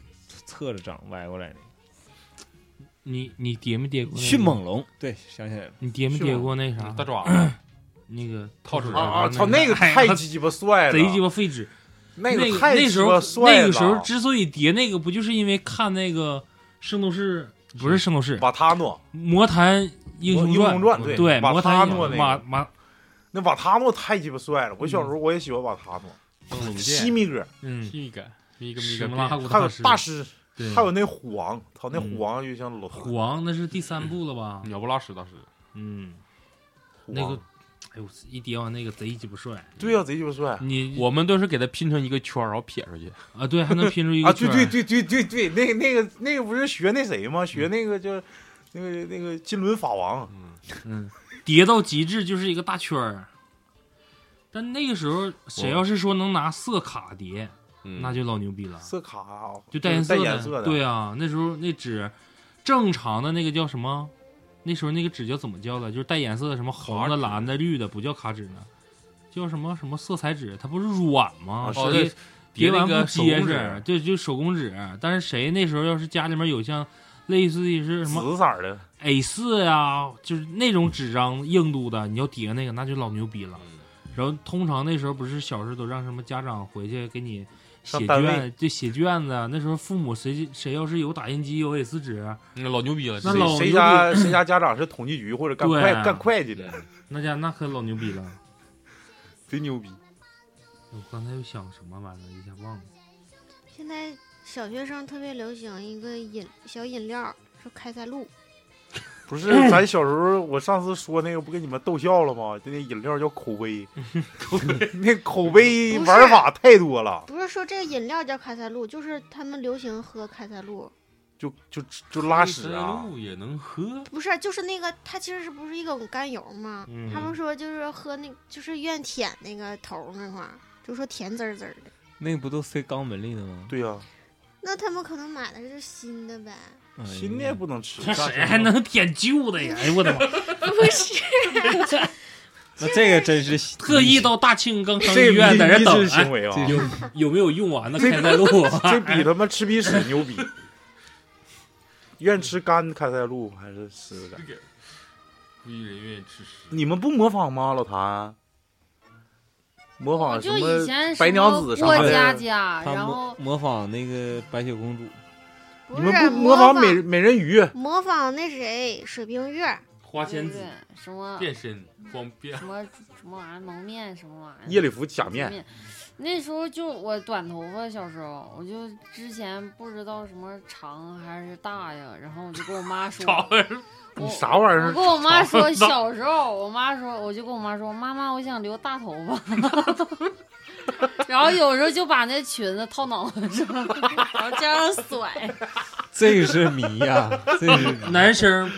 侧着长歪过来的。你你叠没叠过迅猛龙，对，想起来了，你叠没叠过那啥大爪子，那个套出啊啊！操，那个太鸡巴帅了，贼鸡巴费纸。那那个太那时候那个时候之所以叠那个，不就是因为看那个《圣斗士》不是《圣斗士》瓦塔诺，魔坛英雄英雄传对对瓦魔塔诺那个马马那瓦塔诺太鸡巴帅了。我小时候我也喜欢瓦塔诺，西，米哥，嗯，一个一个一什么拉个，还有大师，大师，对，还有那虎王，操，那嗯虎王就像老虎王那是第三部了吧？鸟不拉屎大师，嗯，那个，哎呦，一叠完那个贼鸡巴帅。对呀，贼鸡巴帅你我们都是给它拼成一个圈儿，然后撇出去。啊，对，还能拼出一啊！个圈儿对对对对对对，那个那个那个不是学那谁吗？学那个叫那个那个金轮法王，嗯，嗯，叠到极致就是一个大圈儿。但那个时候，谁要是说能拿色卡叠，嗯那就老牛逼了，色卡就带颜颜色颜色的，对啊，那时候那纸正常的那个叫什么？那时候那个纸叫怎么叫的？就是带颜色的，什么红的、蓝的、绿的，不叫卡纸呢，叫什么什么色彩纸？它不是软吗？啊哦，叠完不结实工纸，，对，就手工纸。但是谁那时候要是家里面有像类似于是什么紫色的，A 四呀，就是那种纸张硬度的，你要叠那个，那就老牛逼了。嗯然后通常那时候不是小时候都让什么家长回去给你写卷，就写卷子。那时候父母谁谁要是有打印机有 A 四纸，那老牛逼了，谁那老谁家谁家家长是统计局或者干会干会计的，那家那可老牛逼了。贼牛逼。我刚才又想什么玩意儿，一下忘了。现在小学生特别流行一个饮小饮料，是开塞露。不是，咱小时候我上次说那个不给你们逗笑了吗？就那饮料叫口碑 那口碑玩法太多了，不是说这个饮料叫开塞露，就是他们流行喝开塞露。就就就拉屎啊！露也能喝，不是，就是那个，它其实是不是一种甘油吗？嗯他们说就是喝那，就是愿舔那个头那块儿，就说甜滋滋的。那不都塞肛门里的吗？对呀、那他们可能买的是新的呗？新的也不能吃，这谁还能舔旧的呀？哎呦我的妈！不是，那这个真是 特意到大庆肛肠这医院在这迷等！有有没有用完的开塞露？这比他妈吃鼻屎牛逼。愿吃干开塞露还是湿的？估计人愿意吃屎。你们不模仿吗？老谭，模仿什就以前么白娘子啥的过家？家，然后模仿那个白雪公主，你们不模仿美美人鱼？模仿那谁水冰月？花仙子什么变身光变什么什么玩意儿蒙面什么玩意儿，夜里服假面，面。那时候就我短头发，小时候我就之前不知道什么长还是大呀，然后我就跟我妈说，你啥玩意儿我跟我妈说，小时候我妈说，我就跟我妈说，妈妈，我想留大头发。然后有时候就把那裙子套脑袋上，然后这样甩。这个是谜呀，这个是谜男生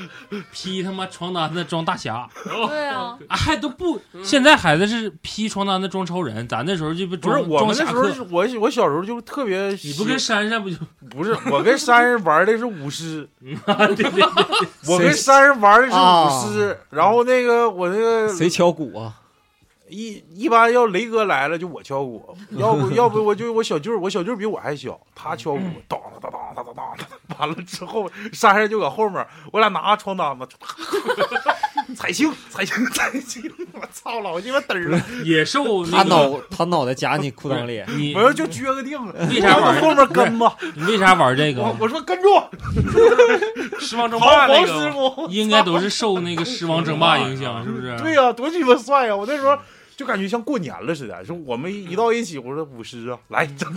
披他妈床单子装大侠，对啊，啊还都不。现在孩子是披床单子装超人，咱那时候就不不是装我们那时候我我小时候就特别喜，你不跟珊珊不就？不是我跟珊珊玩的是舞狮，对对对，我跟珊珊玩的是啊舞狮，然后那个我那个谁敲鼓啊？一一般要雷哥来了就我敲鼓，要不要不我就我小舅，我小舅比我还小，他敲鼓，当当当当当当当，完了之后珊珊就搁后面，我俩拿床单子，彩庆彩庆彩庆，我操老鸡巴嘚儿了，野兽 他那个，脑他脑袋夹你裤裆里，你我要就撅个腚，为啥往后后面跟吧，你为啥玩这个我？我说跟住，狮王争霸那黄师个傅，应该都是受那个狮王争霸影响，是不是？对呀、多鸡巴帅呀！我那时候就感觉像过年了似的，说我们一到一起，我说舞狮啊，来整，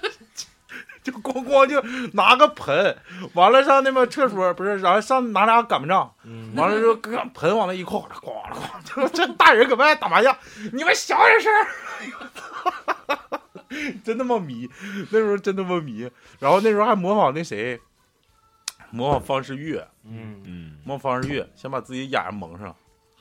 就咣咣就拿个盆，完了上那边厕所不是，然后上拿俩擀面杖，嗯，完了之后搁盆往那一扣，咣了咣，就这大人搁外打麻将，你们小点声。真他妈迷，那时候真他妈迷，然后那时候还模仿那谁，模仿方世玉，嗯，嗯，模仿方世玉，先把自己眼睛蒙上。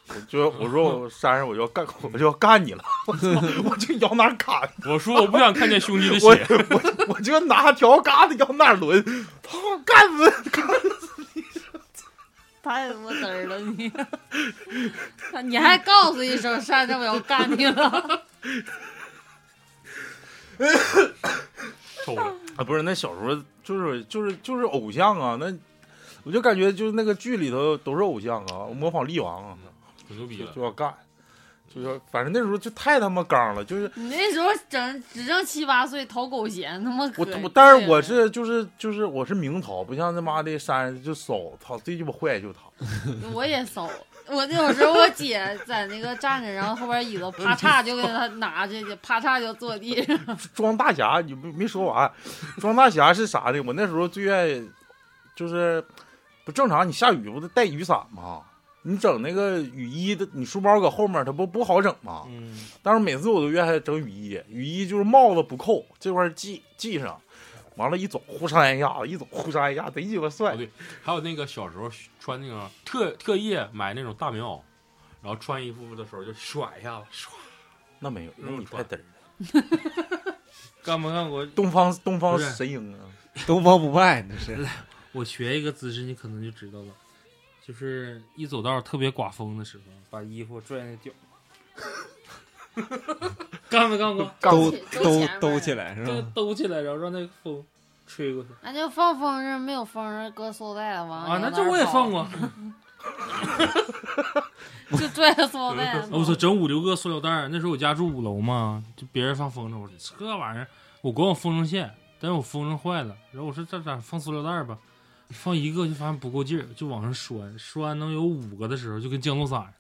我就我说我山上，我就要干，我就要干你了！我操，我就摇哪儿砍，我说我不想看见兄弟的我血，我我就拿条嘎子摇哪儿抡，操，干死干 太他妈嘚儿了你！你还告诉一声山上，我要干你了。抽了。啊！不是，那小时候就是就是就是偶像啊，那我就感觉就是那个剧里头都是偶像啊，模仿力王啊，可牛逼了！就就要干。就要反正那时候就太他妈刚了，就是你那时候整只剩七八岁，讨狗嫌，他妈我我，但是我是就是就是我是明掏，不像他妈的山就骚，操最鸡巴坏就他。我也骚。我那时候我姐在那个站着，然后后边椅子啪嚓就给她拿下去，啪嚓就坐地上。装大侠，你没没说完。装大侠是啥呢？我那时候最愿意就是不正常，你下雨不得带雨伞吗？你整那个雨衣的，你书包搁后面，它不不好整吗？嗯，但是每次我都愿意整雨衣，雨衣就是帽子不扣，这块系系上，完了，一走呼嚓一下子，一走呼嚓一下，贼鸡巴帅哦。对，还有那个小时候穿那个特特意买那种大棉袄，然后穿衣服的时候就甩一下子，唰，那没有，那你太嘚儿了。干没干过？东方东方神鹰啊，东方不败那是。我学一个姿势，你可能就知道了，就是一走道特别刮风的时候，把衣服拽那脚。干没干过？兜起兜兜起来是就吧？兜起来，然后让那个风吹过去。那就放风筝，没有风筝搁塑料袋往啊，那这这我也放过。就拽个塑料袋。我操整五六个塑料袋儿，那时候我家住五楼嘛，就别人放风筝，我说这玩意儿，我管我风筝线，但是我风筝坏了，然后我说这咋放塑料袋儿吧，放一个就发现不够劲儿，就往上拴，拴能有五个的时候，就跟降落伞似的，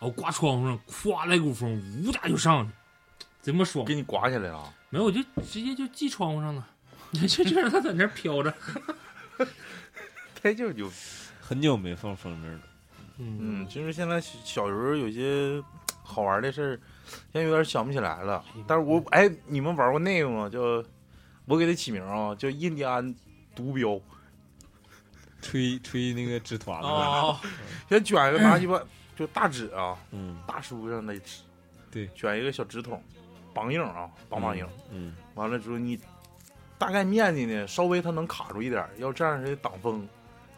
然后挂窗户上，咵来股风，呜家就上去，这么爽给。你刮起来了。没有，我就直接就系窗户上了，就就让它在那飘着。太就牛逼。很久没放风筝了。嗯，就是现在小小时候有些好玩的事儿，现在有点想不起来了。但是我哎，你们玩过那个吗？叫我给它起名啊，叫印第安毒镖。吹吹那个纸团子，哦，先卷一个拿鸡巴就大纸啊，嗯，大书上的纸，对卷一个小纸筒，绑硬啊，绑绑硬。嗯，完了之后你大概面积呢，稍微它能卡住一点，要这样式挡风。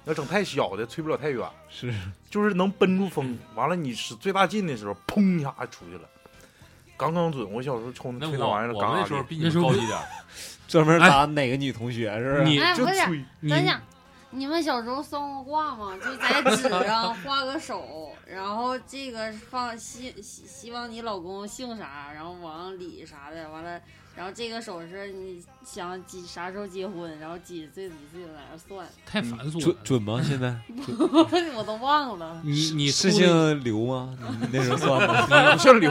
要整太小的，吹不了太远，是就是能奔住风。完了，你使最大劲的时候，砰一下出去了，刚刚准。我小时候冲那吹那玩意儿，我我们那时候比你高一点，专门打哪个女同学是吧？你哎，不，就是吹。你等一下，你们小时候算过卦吗？就在纸上画个手，然后这个放希希希望你老公姓啥，然后往里啥的，完了，然后这个手是你想几啥时候结婚，然后几岁几岁在那算，太繁琐了。准准吗？现在 我都忘了。你你是姓刘吗？你那时候算的？不像刘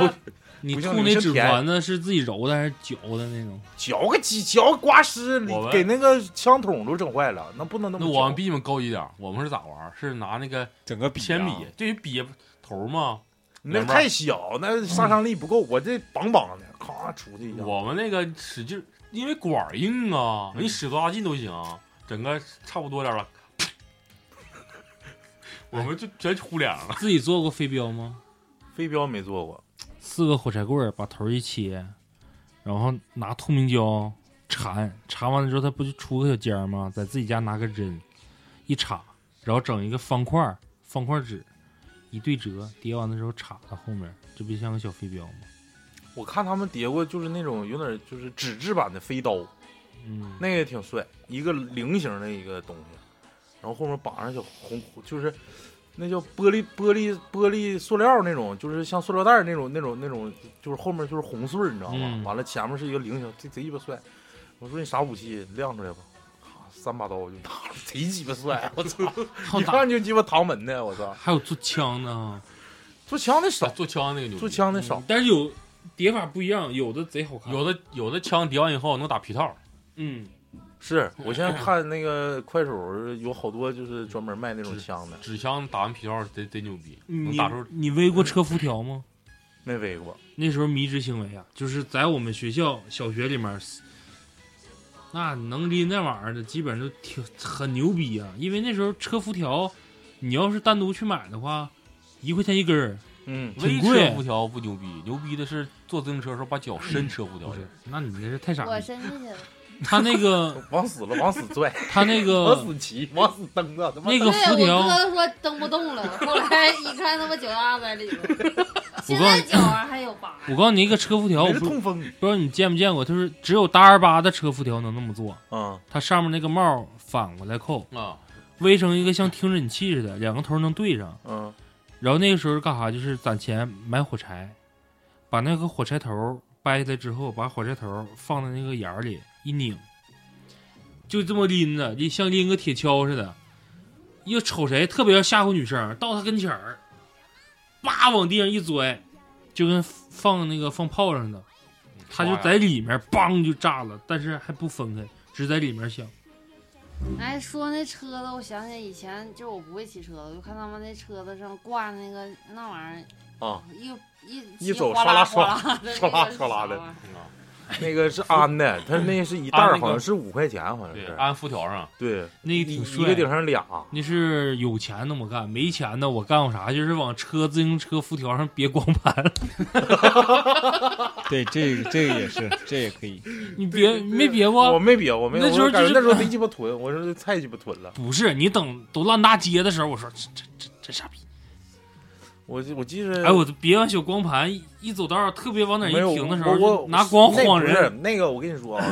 你吐那纸团子是自己揉的还是嚼的那种？嚼个几嚼刮湿我，们给那个枪筒都整坏了，那不能那么嚼。那我们比你们高级点，我们是咋玩？是拿那个整个铅笔，对于笔头嘛，你那太小，那杀伤力不够，我这梆梆的，咔出去一下。我们那个使劲，因为管硬啊，你使多大劲都行，整个差不多点了，我们就全糊脸了。自己做过飞镖吗？飞镖没做过，四个火柴棍儿把头一切，然后拿透明胶缠，缠完了之后它不就出个小尖儿吗？在自己家拿个针一插，然后整一个方块儿方块纸，一对折，叠完的时候插到后面，这不就像个小飞镖吗？我看他们叠过，就是那种有点就是纸质版的飞刀，嗯，那个也挺帅，一个菱形的一个东西，然后后面绑上小红，就是那叫玻璃玻璃玻璃塑料那种，就是像塑料袋那种那种那种，就是后面就是红穗儿，你知道吗？嗯完了前面是一个菱形，贼贼鸡巴帅。我说你啥武器亮出来吧？咔三把刀就拿了，贼鸡巴帅！我操，一看就鸡巴唐门的，我操！还有做枪的啊，做枪的少，做枪那个牛逼，做枪的少嗯。但是有叠法不一样，有的贼好看，有的有的枪叠完以后能打皮套，嗯，是我现在看那个快手有好多就是专门卖那种枪的，纸枪打完皮套贼贼牛逼，能你打出你围过车辐条吗？没围过。那时候迷之行为啊，就是在我们学校小学里面，那能拎那玩意儿的，基本上都挺很牛逼啊。因为那时候车辐条，你要是单独去买的话，一块钱一根儿，嗯，微挺贵车辐条不牛逼，牛逼的是坐自行车的时候把脚伸车辐条里？那你这是太傻我逼。伸进去了，他那个 往死了，往死拽，他那个 往个死骑，往死蹬啊！他妈那个辐条，哥说蹬不动了，后来一看他妈脚丫子在里头，现告诉你在脚上还有疤。我告诉你一个车辐条，我不是痛风。不知道你见没见过，就是只有大二八的车辐条能那么做，嗯它上面那个帽反过来扣，啊，围成一个像听诊器似的，两个头能对上。嗯然后那个时候干啥？就是攒钱买火柴，把那个火柴头掰下来之后，把火柴头放在那个眼儿里一拧，就这么拎着，就像拎个铁锹似的。又瞅谁特别要吓唬女生，到他跟前儿，叭往地上一拽，就跟放那个放炮仗似的，他就在里面梆就炸了，但是还不分开，只在里面响。哎，说那车子，我想起以前就是我不会骑车子，我就看他们那车子上挂那个那玩意儿啊，儿，一一一走唰啦唰啦 的唰啦唰啦的那个是安的，他那是一袋好像是五块钱，好像，是。安辐条上，对，那个一挺帅一个顶上俩，那是有钱那么干，没钱的我干过啥？就是往车自行车辐条上别光盘，对，这个这个也是，这也可以。你别没别过我？没别，我没有。那时候就是我感觉那时候贼鸡巴囤，我说这太鸡巴囤了。不是，你等都烂大街的时候，我说这这这这傻逼！我我记着，哎，我这别完小光盘，一一走道特别往哪一停的时候，我就拿光那不是晃人。那个，我跟你说啊，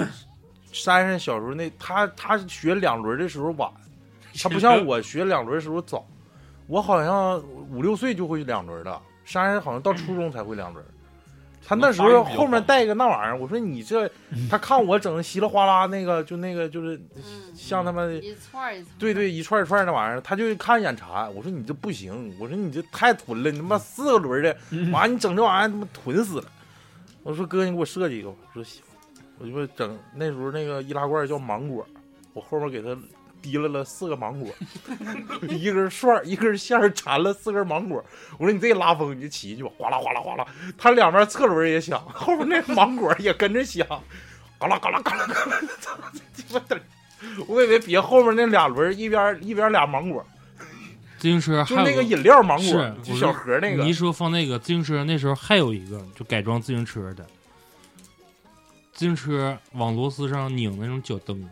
珊珊小时候那他他学两轮的时候晚，他不像我 学两轮的时候早。我好像五六岁就会两轮了，珊珊好像到初中才会两轮。他那时候后面带个那玩意儿，我说你这，他看我整的稀里哗啦那个，就那个就是嗯，像他们一串一串。对对，一串一串那玩意儿，他就看眼馋。我说你这不行，我说你这太囤了，你他妈四个轮的，完你整这玩意儿他妈囤死了。我说哥，你给我设计一个吧。我说行，我就整那时候那个易拉罐叫芒果，我后面给他提了了四个芒果，一根串儿一根线缠了四根芒果。我说你这拉风你就骑去吧，哗啦哗啦哗啦，它两边侧轮也响，后面那芒果也跟着响，嘎啦嘎啦嘎啦嘎啦，操我以为别后面那俩轮一边一边俩芒果，自行车还有个那个饮料芒果，就小盒那个你一。说放那个自行车，那时候还有一个就改装自行车的，自行车往螺丝上拧那种脚蹬。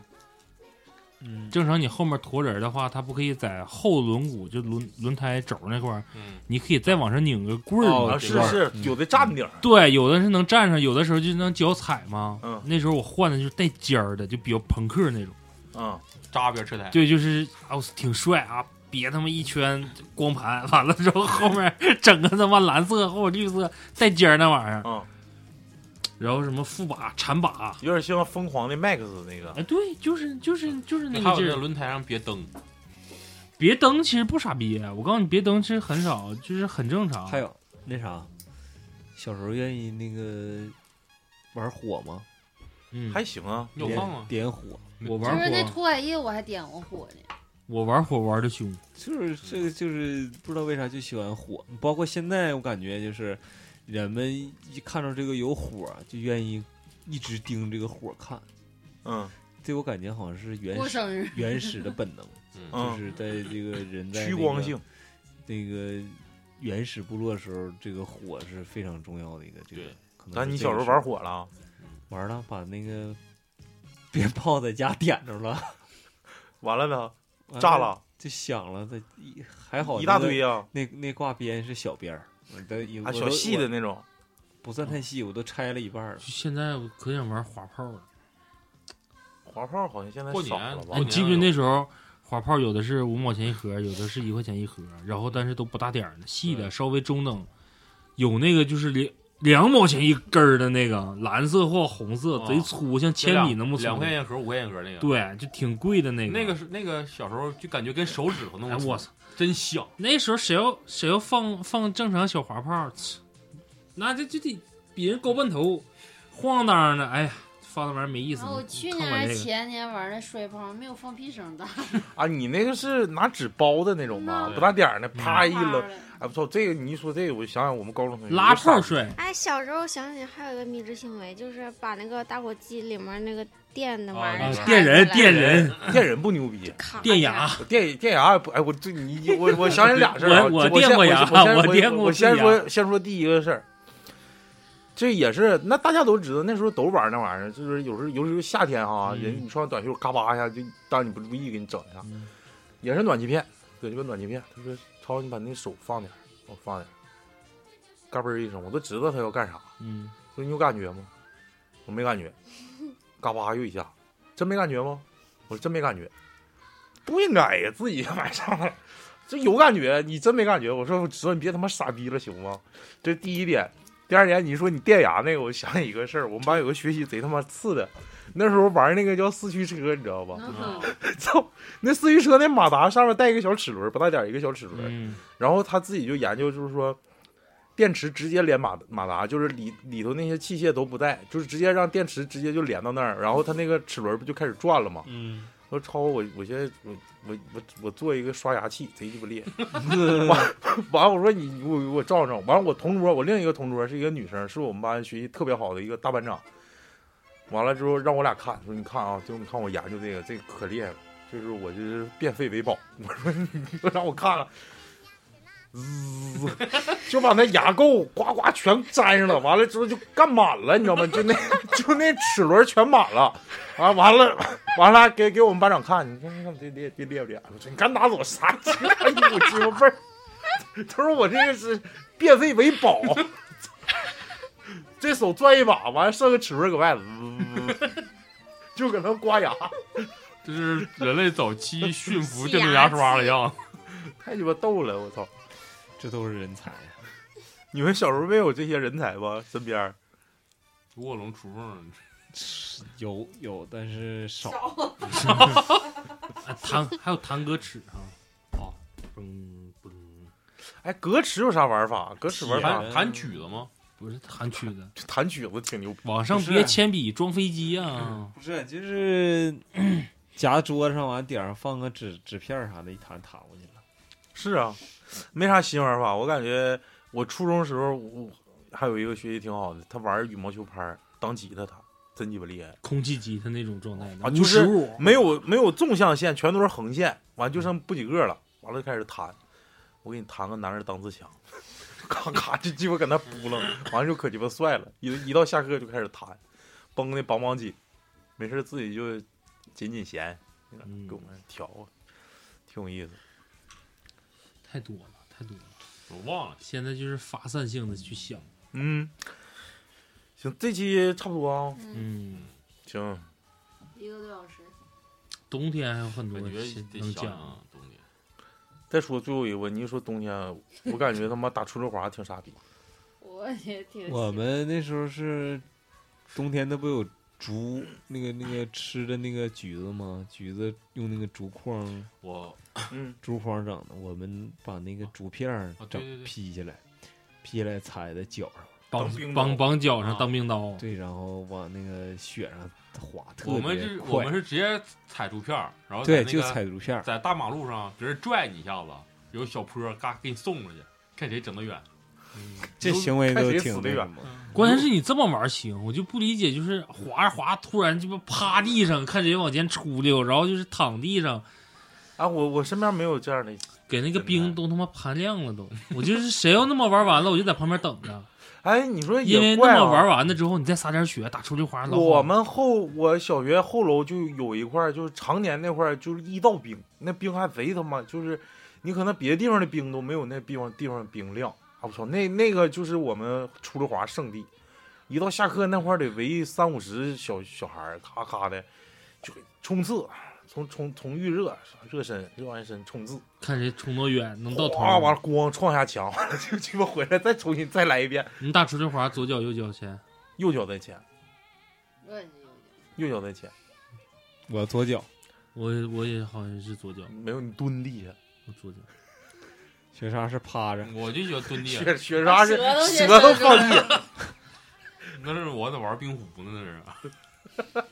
嗯，正常你后面驮人的话，它不可以在后轮毂就轮轮胎轴那块儿，嗯，你可以再往上拧个棍儿是是，嗯有的站顶儿，对，有的是能站上，有的时候就能脚踩嘛。嗯那时候我换的就是带尖儿的，就比较朋克那种。嗯，扎边车胎，对，就是啊，挺帅啊，别他妈一圈光盘，完了之后后面整个他妈蓝色或者绿色带尖儿那玩意儿，嗯，然后什么副把、铲把，有点像疯狂的 Max 那个，哎，对，就是就是就是那个劲儿。那轮胎上别蹬，别蹬其实不傻逼，我告诉你，别蹬其实很少，就是很正常。还有那啥，小时候愿意那个玩火吗？嗯，还行啊。有放啊，点火，我玩就是那火，脱改液我还点过火呢。我玩火玩的凶。就是这个，就是不知道为啥就喜欢火。包括现在，我感觉就是人们一看到这个有火，就愿意一直盯这个火看。嗯这我感觉好像是原始过生日，原始的本能，就是在这个人在那个趋光性，那个原始部落的时候，这个火是非常重要的一个这个对。可能咱是这个事儿你小时候玩火了啊？玩了，把那个 鞭炮在家点着了，完了呢，完炸了就响了，它一还好一大堆呀，那那那挂鞭是小鞭儿，我都有还小细的那种。不算太细，我都拆了一半了。就现在我可想玩滑炮了。滑炮好像现在过年少了吧哎，？你记不记得那时候滑炮有的是五毛钱一盒，有的是一块钱一盒，然后但是都不大点儿的，细的稍微中等，有那个就是两两毛钱一根儿的那个，蓝色或红色，哦贼粗，像铅笔那么粗。两块钱一盒，五块钱一盒那个，，对，就挺贵的那个。那个是那个小时候就感觉跟手指头那么粗，哎我操！真香，那时候谁要谁要放放正常小滑炮，那这就得比人高半头，晃荡的，哎呀，放那玩意儿没意思。我去年还是前年玩那摔炮，没有放屁声大。啊，你那个是拿纸包的那种吧？嗯不大点儿的，啪一扔。的哎，不错，这个你一说这个，我就想想我们高中同学拉炮摔，哎，小时候想起还有一个迷之行为，就是把那个打火机里面那个电的玩意啊儿电人电人电人不牛逼，咔电牙，电电牙也不哎，我这你我我想起俩事儿啊，我我我电过牙我先我电过我先说先说第一个事儿，这也是那大家都知道，那时候都玩那玩意儿，就是有时候尤其是夏天哈，嗯。人你穿短袖嘎巴一下就当你不注意给你整一下，嗯。也是暖气片，搁这个暖气片，他说超你把那手放点儿，我放点儿，嘎嘣一声，我都知道他要干啥。嗯，说你有感觉吗？我没感觉，嘎巴又一下，真没感觉吗？我说真没感觉，不应该呀，自己就买上了，这有感觉，你真没感觉？我说我知道你别他妈傻逼了行吗？这第一点，第二年你说你电牙那个，我想起一个事儿，我们班有个学习贼他妈次的，那时候玩那个叫四驱车，你知道吧？嗯 操，那四驱车那马达上面带一个小齿轮，不大点儿一个小齿轮，嗯，然后他自己就研究，就是说，电池直接连马马达，就是里里头那些器械都不带，就是直接让电池直接就连到那儿，然后他那个齿轮不就开始转了吗？嗯，我超我我现在我我我我做一个刷牙器，贼鸡巴厉害。完完我说你你我我照照，完了我同桌我另一个同桌是一个女生，是我们班学习特别好的一个大班长。完了之后让我俩看，说你看啊，就你看我研究这个，这个可厉害了，就是我就是变废为宝。我说你让我看看，滋，就把那牙垢呱呱全粘上了，完了之后就干满了，你知道吗？就那就那齿轮全满了，啊，完了完了给给我们班长看，你看看这裂这裂不裂？我说你赶紧拿走，啥鸡巴一股鸡巴味儿？他说我这个是变废为宝。这手转一把，完了剩个齿轮搁外头，滋就搁那刮牙，这是人类早期驯服电动牙刷的样子。太鸡巴逗了！我操！这都是人才呀！你们小时候没有这些人才吧？身边儿卧龙出凤，有有，但是少。哎 弹还有弹歌尺啊，啊，嘣嘣，哎，格尺有啥玩法？格尺玩法弹弹曲子吗？不是弹曲子，弹曲子挺牛逼。往上别铅笔装飞机啊，不是，就是 夹桌子上完顶上放个纸纸片啥的，一弹弹过去了。是啊，没啥新玩法。我感觉我初中时候，我还有一个学习挺好的，他玩羽毛球拍当吉他弹，真鸡巴厉害。空气吉他那种状态的，啊就是没有没有纵向线，全都是横线，完就剩不几个了，完了就开始弹。我给你弹个男儿当自强，咔咔就鸡巴搁那扑棱，完了就可鸡巴帅了。一一到下课就开始弹，绷的梆梆紧，没事自己就紧紧弦，嗯给我们调啊，挺有意思。太多了，太多了。我忘了。现在就是发散性的去想，嗯，行，这期差不多啊。嗯，行，一个多小时，冬天还有很多感觉新得能讲。想啊，冬天。再说最后一个问题，你一说冬天，我感觉他妈打出溜滑挺傻逼。我也挺。我们那时候是冬天，那不有竹那个那个吃的那个橘子吗？橘子用那个竹筐我嗯，竹筐整的，我们把那个竹片儿整劈下来，劈下来踩在脚上，绑绑绑脚上啊当冰刀，对，然后往那个雪上滑，特我们别是我们是直接踩竹片儿，然后在对，就那个踩竹片儿。在大马路上，别人拽你一下子，有小坡儿嘎给你送出去，看谁整得远。这行为都谁死得远挺。关键是你这么玩行，我就不理解，就是滑着滑，突然鸡巴趴地上，看谁往前出溜，然后就是躺地上，啊，我我身边没有这样的。给那个冰都他妈盘亮了都。我就是谁要那么玩完了，我就在旁边等着，哎，你说因为那么玩完了之后，你再撒点雪，打出溜滑，老我们后我小学后楼就有一块，就是常年那块就是一道冰，那冰还贼他妈，就是你可能别的地方的冰都没有那地方地方冰亮啊！我操，那那个就是我们出溜滑圣地，一到下课那块得围三五十小小孩，咔咔的就冲刺，从从从预热热身热完身冲刺，看谁冲多远，能到头。哗完了咣撞下墙，完 了就鸡巴回来再重新再来一遍，你打出溜滑，左脚右脚先。右脚在前，右脚在前，我左脚，我我也好像是左脚，没有你蹲地下。我左脚。雪莎是趴着，我就喜欢蹲地，雪雪莎是舌头放地，那是我在玩冰壶呢，那是。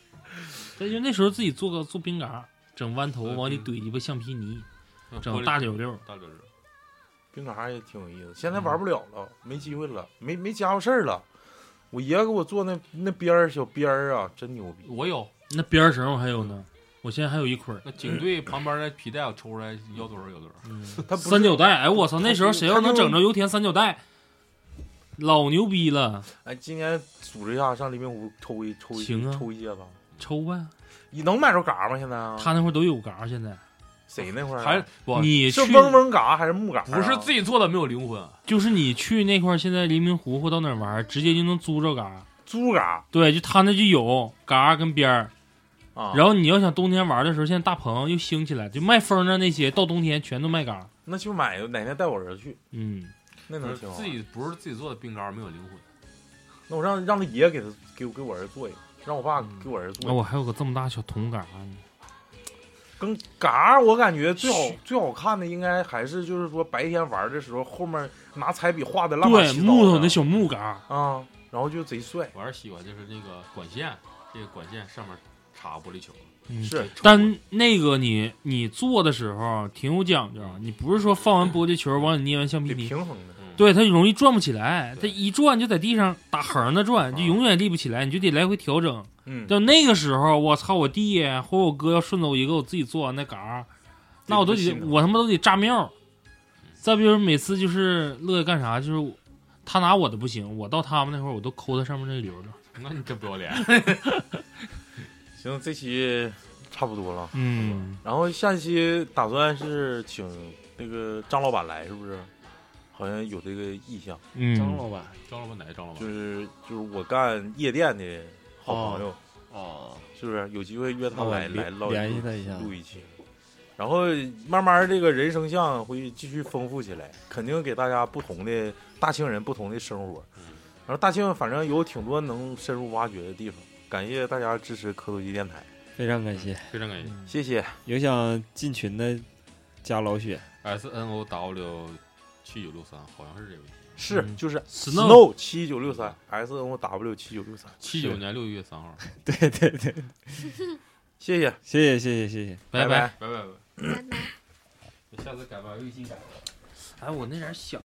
这就那时候自己做个做冰嘎，整弯头嗯往里怼鸡巴橡皮泥，整大溜溜。大溜溜。冰嘎也挺有意思。现在玩不了了，没机会了，没没家伙事儿了。我爷给我做那那边儿小边儿啊，真牛逼。我有那边儿绳我还有呢，我现在还有一捆儿。那警队旁边那皮带，我抽出来要多少有多少。嗯，他三角带，哎，我操，那时候谁要能整着油田三角带，老牛逼了，哎，今年组织一下上黎明湖抽一抽一行啊抽一戒指。抽呗。你能买着嘎吗？现在啊？他那会儿都有嘎，现在谁那块儿啊？还我你去是嗡嗡嘎还是木嘎啊？不是自己做的没有灵魂，就是你去那块儿，现在黎明湖或到哪儿玩，直接就能租着嘎。租嘎对，就他那就有嘎跟边儿，啊。然后你要想冬天玩的时候，现在大棚又兴起来，就卖风筝那些，到冬天全都卖嘎。那就买，哪天带我儿子去，嗯，那能挺好。自己不是自己做的冰杆没有灵魂。那我让让他爷给他给我给我儿子做一个，让我爸嗯给我儿子做那个。我还有个这么大小铜杆跟嘎儿，我感觉最好最好看的应该还是就是说白天玩的时候，后面拿彩笔画的乱七八对，木头的那小木杆儿，啊，然后就贼帅。我还是喜欢就是那个管线，这个管线上面插玻璃球，嗯是但那个你你做的时候挺有讲究，你不是说放完玻璃球往里捏完橡皮泥，平衡的，嗯，对它容易转不起来，它一转就在地上打横的转，就永远立不起来，你就得来回调整。嗯，到那个时候，我操，我弟或者我哥要顺走一个我自己做完那杆儿，那我都得我他妈都得炸庙。再比如每次就是乐意干啥，就是他拿我的不行，我到他们那会儿我都抠他上面那溜子。那你真不要脸。行，这期差不多了。嗯，然后下期打算是请那个张老板来，是不是？好像有这个意向，嗯，张老板张老板哪个张老板？就是就是我干夜店的好朋友，哦，是不是？有机会约他来、哦来唠联系他一下录一期。然后慢慢这个人生相会继续丰富起来，肯定给大家不同的大庆人不同的生活。然后大庆反正有挺多能深入挖掘的地方，感谢大家支持科多机电台，非常感谢。非常感谢。谢谢。有想进群的加老雪，S N O W 七九六三，好像是这个是嗯就是 Snow Snow 七九六三 S N O W 七九六三，七九年六月三号。对对对，谢谢，谢谢谢谢谢谢。拜拜。拜拜拜。拜拜。下次改吧，微信改。哎，我那点小。